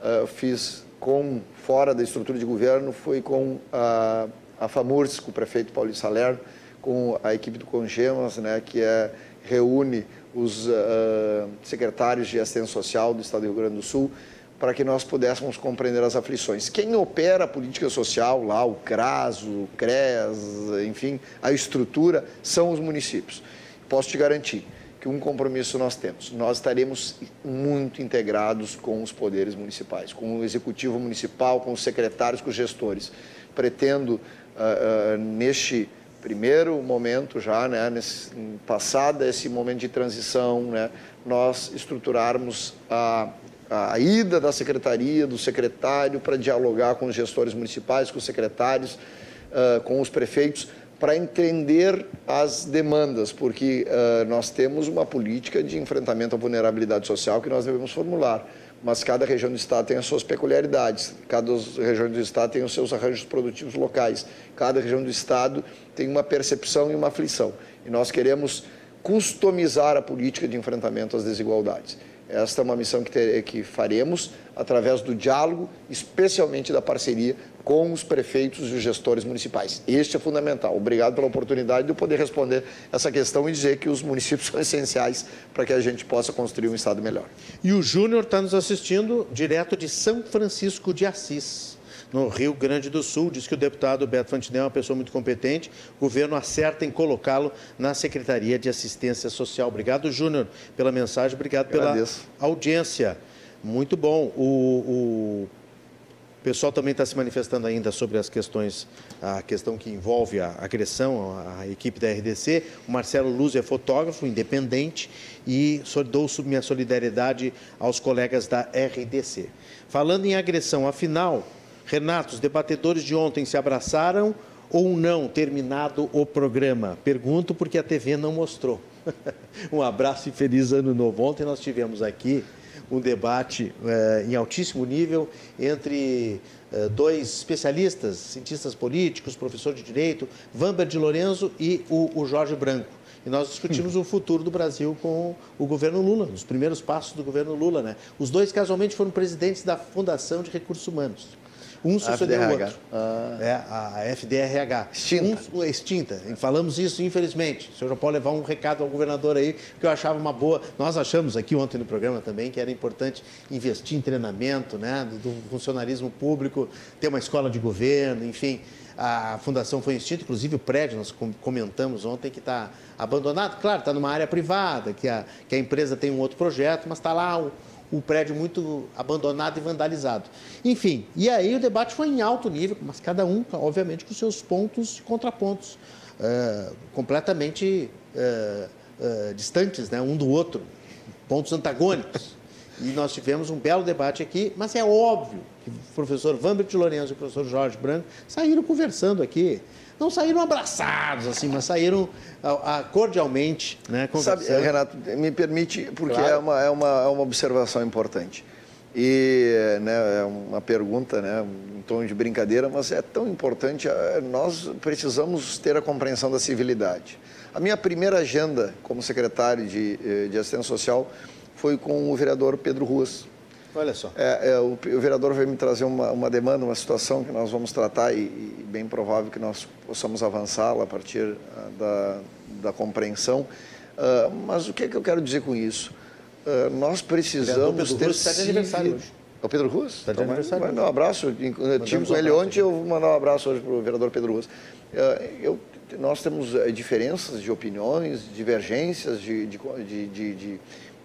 uh, fiz com, fora da estrutura de governo, foi com a, a FAMURS, com o prefeito Paulo Salerno, com a equipe do Congemas, né, que é, reúne os uh, secretários de assistência social do Estado do Rio Grande do Sul, para que nós pudéssemos compreender as aflições. Quem opera a política social lá, o CRAS, o CRES, enfim, a estrutura, são os municípios. Posso te garantir que um compromisso nós temos. Nós estaremos muito integrados com os poderes municipais, com o executivo municipal, com os secretários, com os gestores. Pretendo, uh, uh, neste primeiro momento já, né, nesse, esse momento de transição, né, nós estruturarmos a a ida da secretaria, do secretário, para dialogar com os gestores municipais, com os secretários, uh, com os prefeitos, para entender as demandas, porque uh, nós temos uma política de enfrentamento à vulnerabilidade social que nós devemos formular. Mas cada região do Estado tem as suas peculiaridades, cada região do Estado tem os seus arranjos produtivos locais, cada região do Estado tem uma percepção e uma aflição. E nós queremos customizar a política de enfrentamento às desigualdades. Esta é uma missão que, ter, que faremos através do diálogo, especialmente da parceria com os prefeitos e os gestores municipais. Este é fundamental. Obrigado pela oportunidade de eu poder responder essa questão e dizer que os municípios são essenciais para que a gente possa construir um Estado melhor. E o Júnior está nos assistindo direto de São Francisco de Assis no Rio Grande do Sul. Diz que o deputado Beto Fantinel é uma pessoa muito competente. O governo acerta em colocá-lo na Secretaria de Assistência Social. Obrigado, Júnior, pela mensagem. Obrigado pela Agradeço. audiência. Muito bom. O, o pessoal também está se manifestando ainda sobre as questões, a questão que envolve a agressão à equipe da RDC. O Marcelo Luz é fotógrafo independente e dou minha solidariedade aos colegas da RDC. Falando em agressão, afinal, Renato, os debatedores de ontem se abraçaram ou não terminado o programa? Pergunto porque a TV não mostrou. um abraço e feliz ano novo. Ontem nós tivemos aqui um debate eh, em altíssimo nível entre eh, dois especialistas, cientistas políticos, professor de direito, Vamber de Lorenzo e o, o Jorge Branco. E nós discutimos hum. o futuro do Brasil com o governo Lula, os primeiros passos do governo Lula. Né? Os dois, casualmente, foram presidentes da Fundação de Recursos Humanos. Um sucedeu o outro. Ah. É, a FDRH. Extinta. Um, extinta. Falamos isso, infelizmente. O senhor já pode levar um recado ao governador aí, que eu achava uma boa. Nós achamos aqui ontem no programa também que era importante investir em treinamento né, do, do funcionarismo público, ter uma escola de governo, enfim. A fundação foi extinta, inclusive o prédio, nós comentamos ontem, que está abandonado. Claro, está numa área privada, que a, que a empresa tem um outro projeto, mas está lá o, o prédio muito abandonado e vandalizado. Enfim, e aí o debate foi em alto nível, mas cada um, obviamente, com seus pontos e contrapontos, uh, completamente uh, uh, distantes né, um do outro, pontos antagônicos. E nós tivemos um belo debate aqui, mas é óbvio que o professor Vambert Lourenço e o professor Jorge Branco saíram conversando aqui não saíram abraçados, assim, mas saíram a, a, cordialmente, né? Sabe, Renato, me permite, porque claro. é, uma, é, uma, é uma observação importante. E né, é uma pergunta, né, em tom de brincadeira, mas é tão importante. É, nós precisamos ter a compreensão da civilidade. A minha primeira agenda como secretário de, eh, de assistência social foi com o vereador Pedro Ruas, Olha só. É, é, o, o, vereador veio me trazer uma, uma demanda, uma situação que nós vamos tratar e, e bem provável que nós possamos avançá-la a partir uh, da, da compreensão. Uh, mas o que, é que eu quero dizer com isso? Uh, nós precisamos Pedro ter... Está de aniversário hoje. É o Pedro Ruas? Está de então, aniversário. Mandar um abraço. Eu tive com ele ontem, eu vou mandar um abraço hoje para o vereador Pedro Ruas. eu, nós temos eh, diferenças de opiniões, divergências de, de, de, de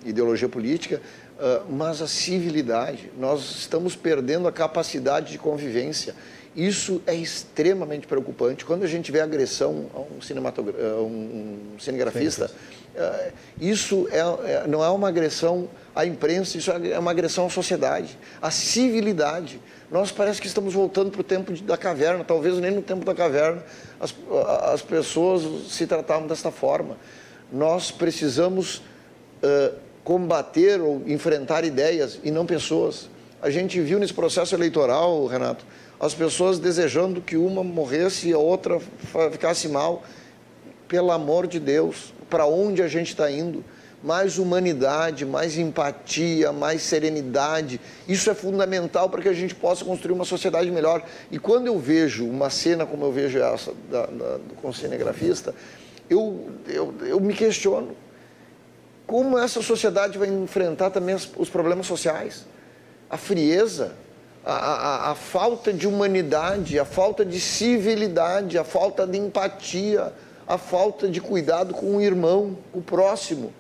ideologia política, ah, mas a civilidade. Nós estamos perdendo a capacidade de convivência. Isso é extremamente preocupante. Quando a gente vê agressão a um, cinematogra um cinegrafista, uh, isso é, é, não é uma agressão à imprensa, isso é uma agressão à sociedade, à civilidade. Nós parece que estamos voltando para o tempo da caverna, talvez nem no tempo da caverna as, as pessoas se tratavam desta forma. Nós precisamos uh, combater ou enfrentar ideias e não pessoas. A gente viu nesse processo eleitoral, Renato, as pessoas desejando que uma morresse e a outra ficasse mal. Pelo amor de Deus, para onde a gente está indo? Mais humanidade, mais empatia, mais serenidade. Isso é fundamental para que a gente possa construir uma sociedade melhor. E quando eu vejo uma cena como eu vejo essa da, da, do cinegrafista, eu, eu, eu me questiono como essa sociedade vai enfrentar também os problemas sociais. a frieza, a, a, a, falta de humanidade, a falta de civilidade, a falta de empatia, a falta de cuidado com o irmão, com o próximo.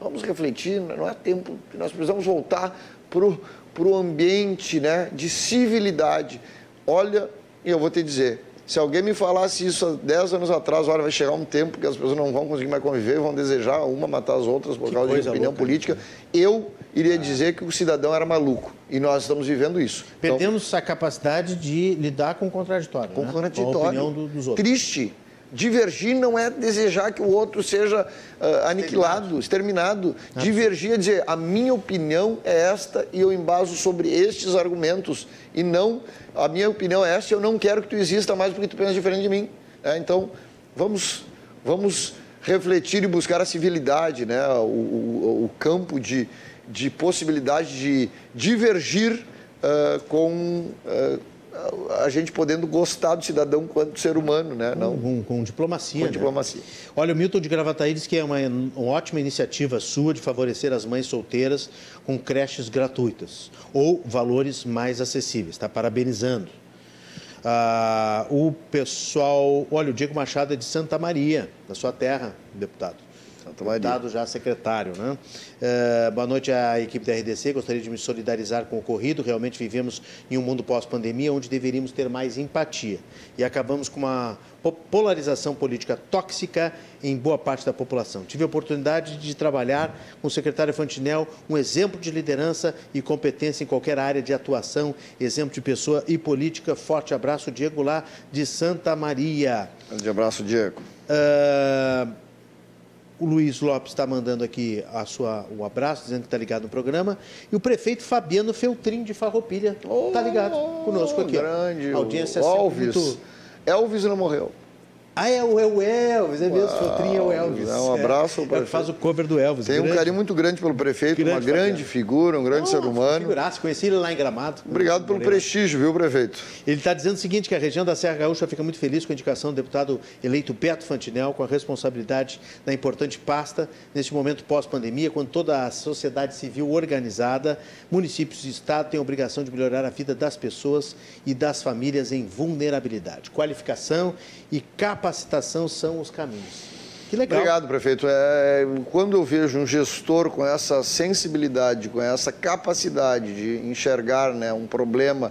Vamos refletir, não é tempo, nós precisamos voltar para o ambiente né, de civilidade. Olha, eu vou te dizer, se alguém me falasse isso há 10 anos atrás, olha, vai chegar um tempo que as pessoas não vão conseguir mais conviver, vão desejar uma matar as outras por que causa de opinião louca, política, eu iria dizer que o cidadão era maluco. E nós estamos vivendo isso. Então Perdemos então, a capacidade de lidar com o contraditório. Com o né? contraditório. Com a opinião do, dos outros. Triste. Divergir não é desejar que o outro seja uh, aniquilado, exterminado. exterminado. Divergir é dizer, a minha opinião é esta e eu embaso sobre estes argumentos. E não, a minha opinião é esta e eu não quero que tu exista mais porque tu pensa diferente de mim. É, então, vamos, vamos refletir e buscar a civilidade, né? o, o, o campo de, de possibilidade de divergir uh, com... Uh, a gente podendo gostar do cidadão quanto ser humano, né? Não, com, com diplomacia. Com né? diplomacia. Olha, o Milton de Gravataí diz que é uma, uma ótima iniciativa sua de favorecer as mães solteiras com creches gratuitas ou valores mais acessíveis. Está parabenizando. Ah, o pessoal, olha, o Diego Machado é de Santa Maria, da sua terra, deputado. Santa Maria. Deputado já secretário, né? Uh, boa noite à equipe da RDC. Gostaria de me solidarizar com o ocorrido. Realmente vivemos em um mundo pós-pandemia onde deveríamos ter mais empatia. E acabamos com uma polarização política tóxica em boa parte da população. Tive a oportunidade de trabalhar com o secretário Fantinel, um exemplo de liderança e competência em qualquer área de atuação, exemplo de pessoa e política. Forte abraço, Diego lá de Santa Maria. Grande abraço, Diego. Uh, o Luiz Lopes está mandando aqui a sua, um abraço, dizendo que está ligado no programa. E o prefeito Fabiano Feltrin de Farroupilha está ligado conosco aqui. Grande. Audiência Alves. Muito... Elvis não morreu. Ah, é o, é o Elvis, é mesmo, Feltrin é o Elvis. É, um abraço é, é faz o cover do Elvis. Tem grande, um carinho muito grande pelo prefeito, grande uma grande figura, um grande oh, ser humano. Figuraço, conheci ele lá em Gramado. Obrigado pelo prestígio, viu, prefeito? Ele está dizendo o seguinte, que a região da Serra Gaúcha fica muito feliz com a indicação do deputado eleito Beto Fantinel, com a responsabilidade da importante pasta, neste momento pós-pandemia, quando toda a sociedade civil organizada, municípios e Estado têm a obrigação de melhorar a vida das pessoas e das famílias em vulnerabilidade. Qualificação e capacitação são os caminhos. Que legal. Obrigado, prefeito. É, quando eu vejo um gestor com essa sensibilidade, com essa capacidade de enxergar né, um problema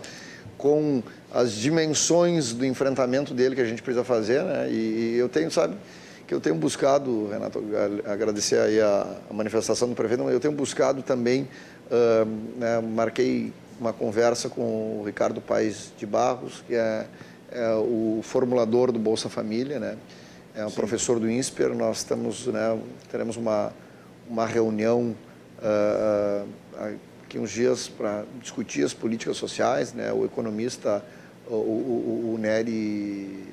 com as dimensões do enfrentamento dele que a gente precisa fazer, né? E, e eu tenho, sabe, que eu tenho buscado, Renato, agradecer aí a, a manifestação do prefeito, mas eu tenho buscado também, uh, né, marquei uma conversa com o Ricardo Paes de Barros, que é é o formulador do Bolsa Família, né? É um Sim. professor do INSPER. Nós estamos, né, teremos uma, uma reunião uh, aqui uns dias para discutir as políticas sociais, né? O economista, o, o, o Nery,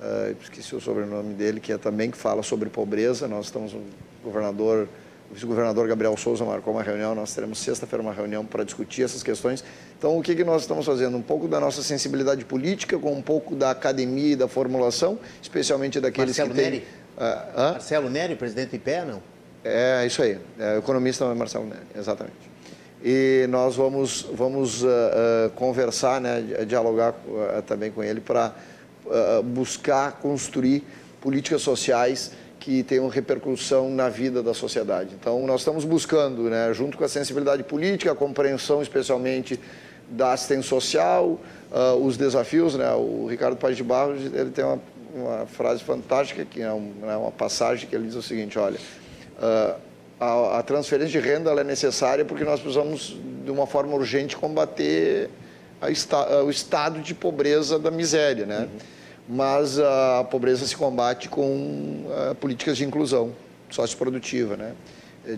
uh, esqueci o sobrenome dele, que é também que fala sobre pobreza. Nós estamos, o governador o vice-governador Gabriel Souza marcou uma reunião, nós teremos sexta-feira uma reunião para discutir essas questões. Então, o que, que nós estamos fazendo? Um pouco da nossa sensibilidade política, com um pouco da academia e da formulação, especialmente daqueles Marcelo que têm... Neri. Uh, Marcelo Neri, presidente do IPE, não? É, isso aí. É, o economista é Marcelo Neri, exatamente. E nós vamos, vamos uh, uh, conversar, né, dialogar uh, também com ele para buscar construir políticas sociais que tenham repercussão na vida da sociedade. Então, nós estamos buscando, né, junto com a sensibilidade política, a compreensão especialmente da assistência social, uh, os desafios. Né, o Ricardo Paz de Barros ele tem uma, uma frase fantástica, que é um, né, uma passagem que ele diz o seguinte, olha, uh, a, a, transferência de renda é necessária porque nós precisamos, de uma forma urgente, combater esta, o estado de pobreza da miséria, né? Uhum mas a pobreza se combate com políticas de inclusão socioprodutiva, né?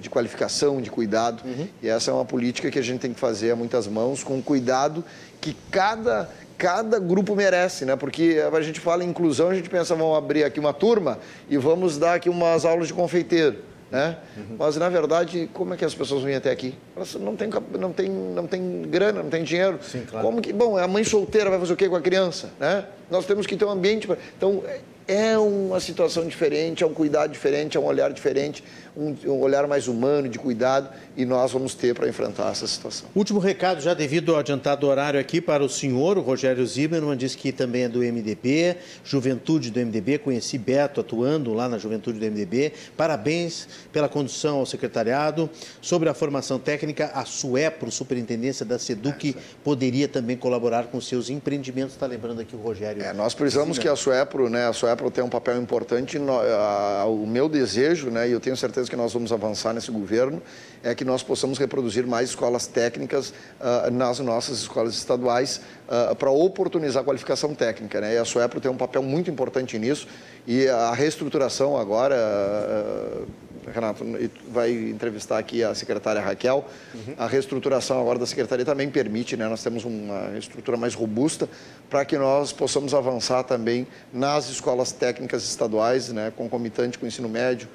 De qualificação, de cuidado. Uhum. E essa é uma política que a gente tem que fazer a muitas mãos, com cuidado que cada, cada grupo merece, né? Porque a gente fala em inclusão, a gente pensa, vamos abrir aqui uma turma e vamos dar aqui umas aulas de confeiteiro. Né? Uhum. Mas, na verdade, como é que as pessoas vêm até aqui? Elas não têm, não têm, não têm grana, não têm dinheiro. Sim, claro. Como que, bom, a mãe solteira vai fazer o quê com a criança? Né? Nós temos que ter um ambiente... Pra... Então, é uma situação diferente, é um cuidado diferente, é um olhar diferente. Um, um olhar mais humano, de cuidado, e nós vamos ter para enfrentar essa situação. Último recado, já devido ao adiantado horário aqui para o senhor, o Rogério Zimmermann diz que também é do MDB, juventude do MDB, conheci Beto atuando lá na juventude do MDB. Parabéns pela condução ao secretariado. Sobre a formação técnica, a SUEPRO, Superintendência da SEDUC, poderia também colaborar com seus empreendimentos. Está lembrando aqui o Rogério. É, nós precisamos que a SUEPRO, né, a SUEPRO tenha um papel importante. No, a, o meu desejo, né, e eu tenho certeza que nós vamos avançar nesse governo, é que nós possamos reproduzir mais escolas técnicas uh, nas nossas escolas estaduais uh, para oportunizar a qualificação técnica. Né? E a SUEPRO tem um papel muito importante nisso e a reestruturação agora, uh, Renato, vai entrevistar aqui a secretária Raquel, uhum. a reestruturação agora da secretaria também permite, né? nós temos uma estrutura mais robusta para que nós possamos avançar também nas escolas técnicas estaduais, né? concomitante com o ensino médio,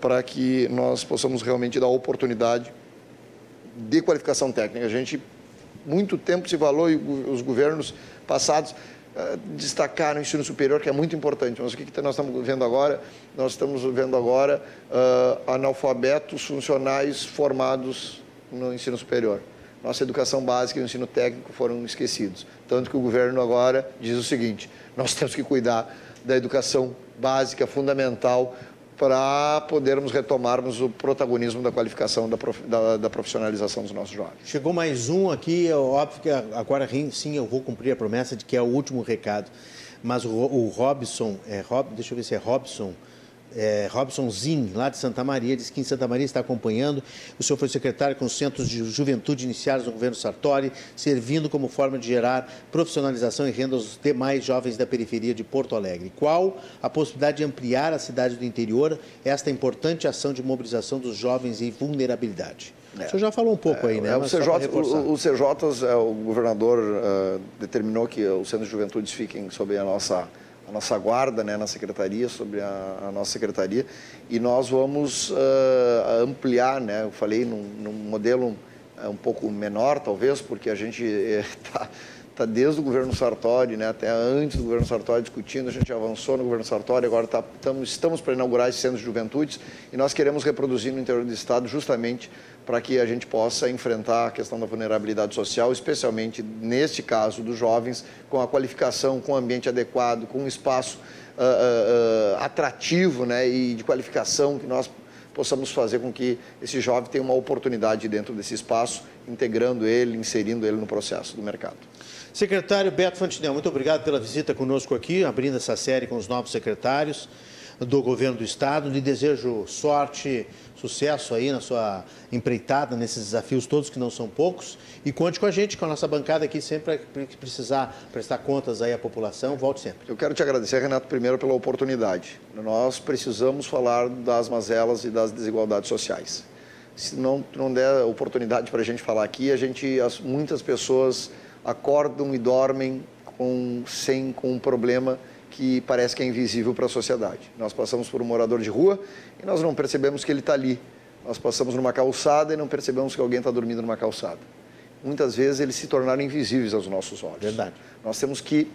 para que nós possamos realmente dar oportunidade de qualificação técnica. A gente, muito tempo se falou, e os governos passados uh, destacaram o ensino superior, que é muito importante. Mas o que nós estamos vendo agora? Nós estamos vendo agora uh, analfabetos funcionais formados no ensino superior. Nossa educação básica e o ensino técnico foram esquecidos. Tanto que o governo agora diz o seguinte: nós temos que cuidar da educação básica, fundamental, para podermos retomarmos o protagonismo da qualificação, da, prof, da, da, profissionalização dos nossos jovens. Chegou mais um aqui, é óbvio que agora sim eu vou cumprir a promessa de que é o último recado. Mas o, o Robson, é Rob, deixa eu ver se é Robson, é, Robson Zin, lá de Santa Maria, diz que em Santa Maria está acompanhando. O senhor foi secretário com os centros de juventude iniciados no governo Sartori, servindo como forma de gerar profissionalização e renda aos demais jovens da periferia de Porto Alegre. Qual a possibilidade de ampliar a cidade do interior esta importante ação de mobilização dos jovens em vulnerabilidade? É. O senhor já falou um pouco é, aí, né? É, o, CJ, o, o CJs, é, o governador uh, determinou que os centros de juventude fiquem sob a nossa a nossa guarda né, na secretaria, sobre a, a nossa secretaria, e nós vamos uh, ampliar, né, eu falei num, num modelo uh, um pouco menor, talvez, porque a gente está eh, tá desde o governo Sartori, né, até antes do governo Sartori discutindo, a gente avançou no governo Sartori, agora tá, tamo, estamos para inaugurar esse centro de juventudes e nós queremos reproduzir no interior do Estado justamente para que a gente possa enfrentar a questão da vulnerabilidade social, especialmente neste caso dos jovens, com a qualificação, com o ambiente adequado, com um espaço uh, uh, atrativo né, e de qualificação que nós possamos fazer com que esse jovem tenha uma oportunidade dentro desse espaço, integrando ele, inserindo ele no processo do mercado. Secretário Beto Fantinel, muito obrigado pela visita conosco aqui, abrindo essa série com os novos secretários do governo do estado. Lhe desejo sorte, sucesso aí na sua empreitada, nesses desafios todos que não são poucos. E conte com a gente, com a nossa bancada aqui, sempre que precisar prestar contas aí à população, volte sempre. Eu quero te agradecer, Renato, primeiro pela oportunidade. Nós precisamos falar das mazelas e das desigualdades sociais. Se não, não der oportunidade para a gente falar aqui, a gente, as, muitas pessoas acordam e dormem com, sem, com um problema que parece que é invisível para a sociedade. Nós passamos por um morador de rua e nós não percebemos que ele está ali. Nós passamos numa calçada e não percebemos que alguém está dormindo numa calçada. Muitas vezes eles se tornaram invisíveis aos nossos olhos. Verdade. Nós temos que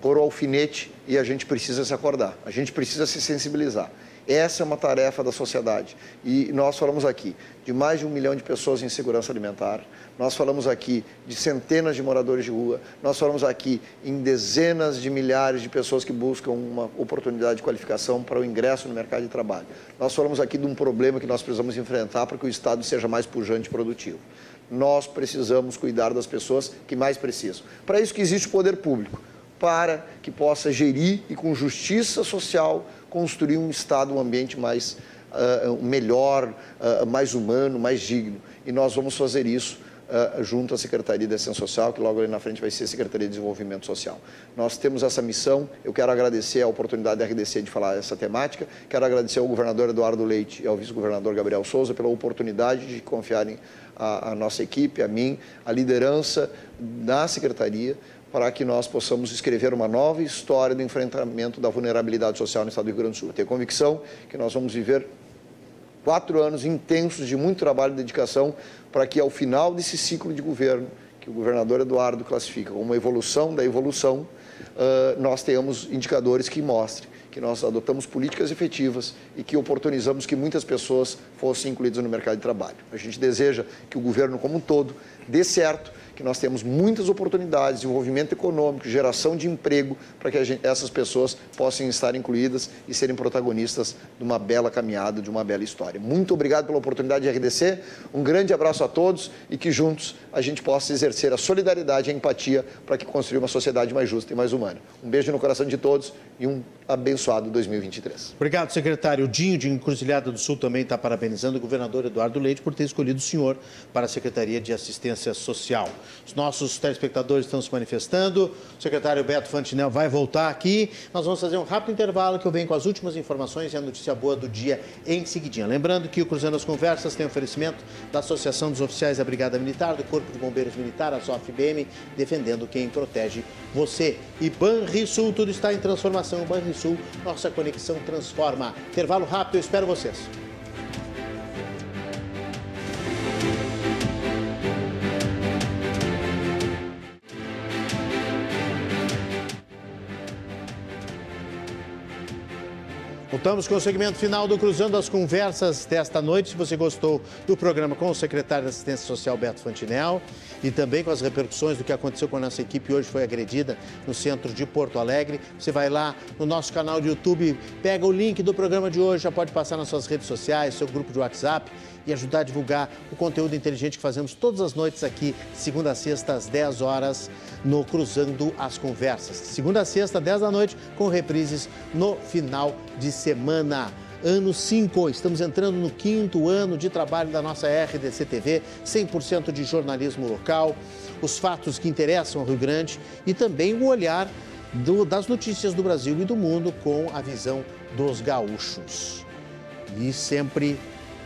pôr o alfinete e a gente precisa se acordar. A gente precisa se sensibilizar. Essa é uma tarefa da sociedade. E nós falamos aqui de mais de um milhão de pessoas em segurança alimentar, nós falamos aqui de centenas de moradores de rua, nós falamos aqui em dezenas de milhares de pessoas que buscam uma oportunidade de qualificação para o ingresso no mercado de trabalho. Nós falamos aqui de um problema que nós precisamos enfrentar para que o Estado seja mais pujante e produtivo. Nós precisamos cuidar das pessoas que mais precisam. Para isso que existe o poder público, para que possa gerir e com justiça social construir um Estado, um ambiente mais uh, melhor, uh, mais humano, mais digno. E nós vamos fazer isso uh, junto à Secretaria de Assistência Social, que logo ali na frente vai ser a Secretaria de Desenvolvimento Social. Nós temos essa missão, eu quero agradecer a oportunidade da RDC de falar essa temática, quero agradecer ao governador Eduardo Leite e ao vice-governador Gabriel Souza pela oportunidade de confiarem a, a nossa equipe, a mim, a liderança da Secretaria, para que nós possamos escrever uma nova história do enfrentamento da vulnerabilidade social no estado do Rio Grande do Sul. Tenho convicção que nós vamos viver quatro anos intensos de muito trabalho e dedicação para que ao final desse ciclo de governo, que o governador Eduardo classifica como uma evolução da evolução, uh, nós tenhamos indicadores que mostrem que nós adotamos políticas efetivas e que oportunizamos que muitas pessoas fossem incluídas no mercado de trabalho. A gente deseja que o governo como um todo dê certo que nós temos muitas oportunidades, desenvolvimento econômico, geração de emprego, para que gente, essas pessoas possam estar incluídas e serem protagonistas de uma bela caminhada, de uma bela história. Muito obrigado pela oportunidade de RDC, um grande abraço a todos e que juntos a gente possa exercer a solidariedade e a empatia para que construir uma sociedade mais justa e mais humana. Um beijo no coração de todos e um abençoado 2023. Obrigado, secretário. O Dinho de Encruzilhada do Sul também está parabenizando o governador Eduardo Leite por ter escolhido o senhor para a Secretaria de Assistência Social. Os nossos telespectadores estão se manifestando. O secretário Beto Fantinel vai voltar aqui. Nós vamos fazer um rápido intervalo que eu venho com as últimas informações e a notícia boa do dia em seguidinha. Lembrando que o Cruzando as Conversas tem oferecimento da Associação dos Oficiais da Brigada Militar, do Corpo de Bombeiros Militar, a SOFBM, defendendo quem protege você. E Banrisul, tudo está em transformação. Banrisul, nossa conexão transforma. Intervalo rápido, eu espero vocês. Voltamos com o segmento final do Cruzando as Conversas desta noite. Se você gostou do programa com o secretário de Assistência Social, Beto Fantinel, e também com as repercussões do que aconteceu com a nossa equipe hoje foi agredida no centro de Porto Alegre, você vai lá no nosso canal de YouTube, pega o link do programa de hoje, já pode passar nas suas redes sociais, seu grupo de WhatsApp e ajudar a divulgar o conteúdo inteligente que fazemos todas as noites aqui, segunda a sexta, às 10 horas, no Cruzando as Conversas. Segunda a sexta, 10 da noite, com reprises no final de semana. Ano 5, estamos entrando no quinto ano de trabalho da nossa RDC TV, 100% de jornalismo local, os fatos que interessam ao Rio Grande e também o olhar do, das notícias do Brasil e do mundo com a visão dos gaúchos. E sempre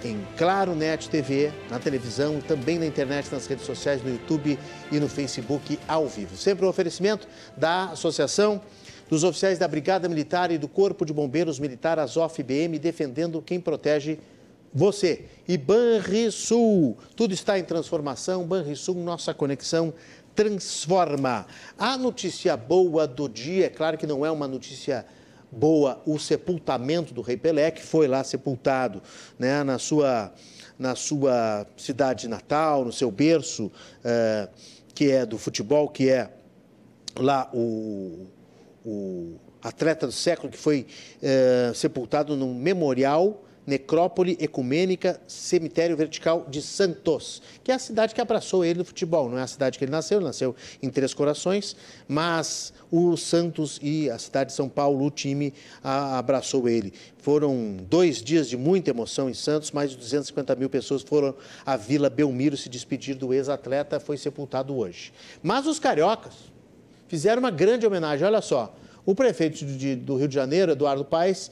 em Claro Net TV, na televisão, também na internet, nas redes sociais, no YouTube e no Facebook ao vivo. Sempre um oferecimento da Associação dos Oficiais da Brigada Militar e do Corpo de Bombeiros Militar Azof-BM, defendendo quem protege você. E Banrisul, tudo está em transformação. Banrisul, nossa conexão transforma. A notícia boa do dia, é claro que não é uma notícia boa o sepultamento do rei Pelé, que foi lá sepultado né, na, sua, na sua cidade natal, no seu berço, é, que é do futebol, que é lá o, o atleta do século, que foi é, sepultado num memorial Necrópole Ecumênica Cemitério Vertical de Santos, que é a cidade que abraçou ele no futebol. Não é a cidade que ele nasceu, ele nasceu em Três Corações, mas o Santos e a cidade de São Paulo, o time, abraçou ele. Foram dois dias de muita emoção em Santos, mais de 250 mil pessoas foram à Vila Belmiro se despedir do ex-atleta, foi sepultado hoje. Mas os cariocas fizeram uma grande homenagem, olha só. O prefeito de, do Rio de Janeiro, Eduardo Paes,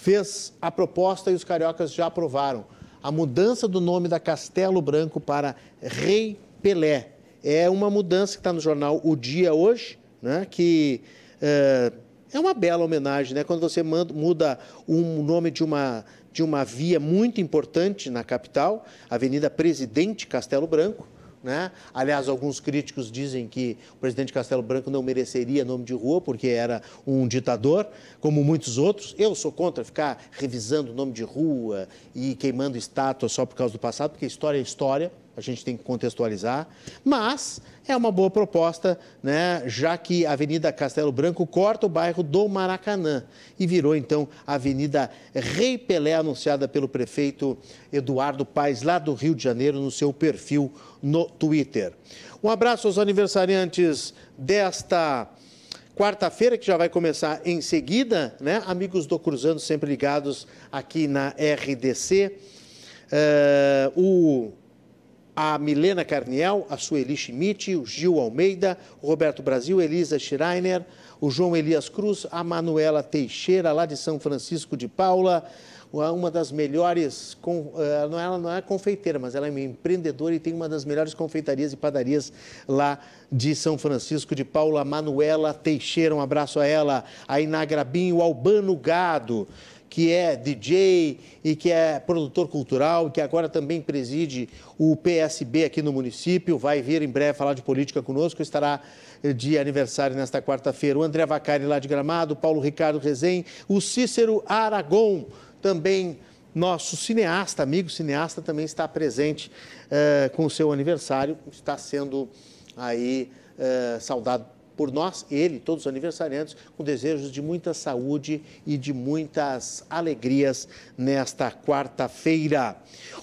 fez a proposta e os cariocas já aprovaram. A mudança do nome da Castelo Branco para Rei Pelé. É uma mudança que está no jornal O Dia hoje, né, que é, é uma bela homenagem. Né, quando você manda, muda um nome de uma, de uma via muito importante na capital, Avenida Presidente Castelo Branco, né? Aliás, alguns críticos dizem que o presidente Castelo Branco não mereceria nome de rua porque era um ditador, como muitos outros. Eu sou contra ficar revisando nome de rua e queimando estátuas só por causa do passado, porque história é história a gente tem que contextualizar, mas é uma boa proposta, né, já que a Avenida Castelo Branco corta o bairro do Maracanã e virou então a Avenida Rei Pelé, anunciada pelo prefeito Eduardo Paes, lá do Rio de Janeiro, no seu perfil no Twitter. Um abraço aos aniversariantes desta quarta-feira, que já vai começar em seguida, né? Amigos do Cruzando, sempre ligados aqui na RDC. Uh, eh, o a Milena Carniel, a Sueli Schmidt, o Gil Almeida, o Roberto Brasil, Elisa Schreiner, o João Elias Cruz, a Manuela Teixeira, lá de São Francisco de Paula, uma das melhores, eh, é, ela não é confeiteira, mas ela é empreendedora e tem uma das melhores confeitarias e padarias lá de São Francisco de Paula, Manuela Teixeira, um abraço a ela, a Inagrabinho, o Albano Gado, que é DJ e que é produtor cultural, que agora também preside o PSB aqui no município, vai vir em breve falar de política conosco, estará de aniversário nesta quarta-feira. O André Vacari lá de Gramado, Paulo Ricardo Rezem, o Cícero Aragon, também nosso cineasta, amigo cineasta, também está presente uh, com o seu aniversário, está sendo aí uh, saudado por nós, ele, todos os aniversariantes, com desejos de muita saúde e de muitas alegrias nesta quarta-feira.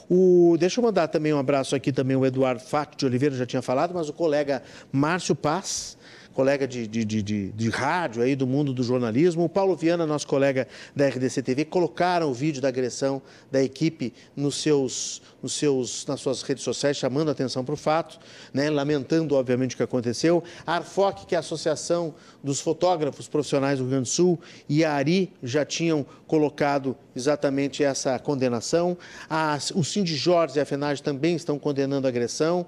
O, deixa eu mandar também um abraço aqui também o Eduardo Fátio de Oliveira, já tinha falado, mas o colega Márcio Paz, colega de, de, de, de, rádio aí do mundo do jornalismo, o Paulo Viana, nosso colega da RDC TV, colocaram o vídeo da agressão da equipe nos seus, nos seus, nas suas redes sociais, chamando atenção para o fato, né, lamentando, obviamente, o que aconteceu. A ARFOC, que é a Associação dos Fotógrafos Profissionais do Rio Grande do Sul, e a ARI já tinham colocado exatamente essa condenação. A, o Cindy Jorge e a FENAGE também estão condenando a agressão.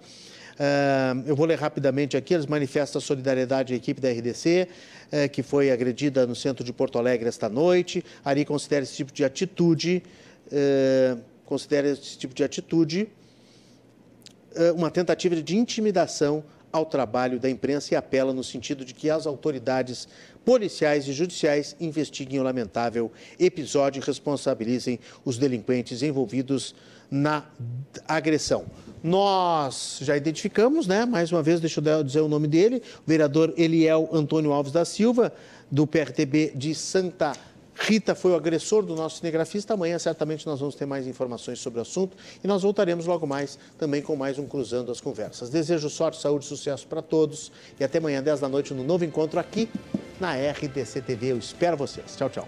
Eu vou ler rapidamente aqui, eles manifestam solidariedade à equipe da RDC, uh, que foi agredida no centro de Porto Alegre esta noite. Ari considera esse tipo de atitude, uh, considera esse tipo de atitude uma tentativa de intimidação ao trabalho da imprensa e apela no sentido de que as autoridades policiais e judiciais investiguem o lamentável episódio e responsabilizem os delinquentes envolvidos na agressão. Nós já identificamos, né? Mais uma vez, deixa eu dizer o nome dele, o vereador Eliel Antônio Alves da Silva, do PRTB de Santa Rita foi o agressor do nosso cinegrafista. Amanhã, certamente, nós vamos ter mais informações sobre o assunto e nós voltaremos logo mais também com mais um Cruzando as Conversas. Desejo sorte, saúde e sucesso para todos e até amanhã, 10 da noite, no novo encontro aqui na RDC TV. Eu espero vocês. Tchau, tchau.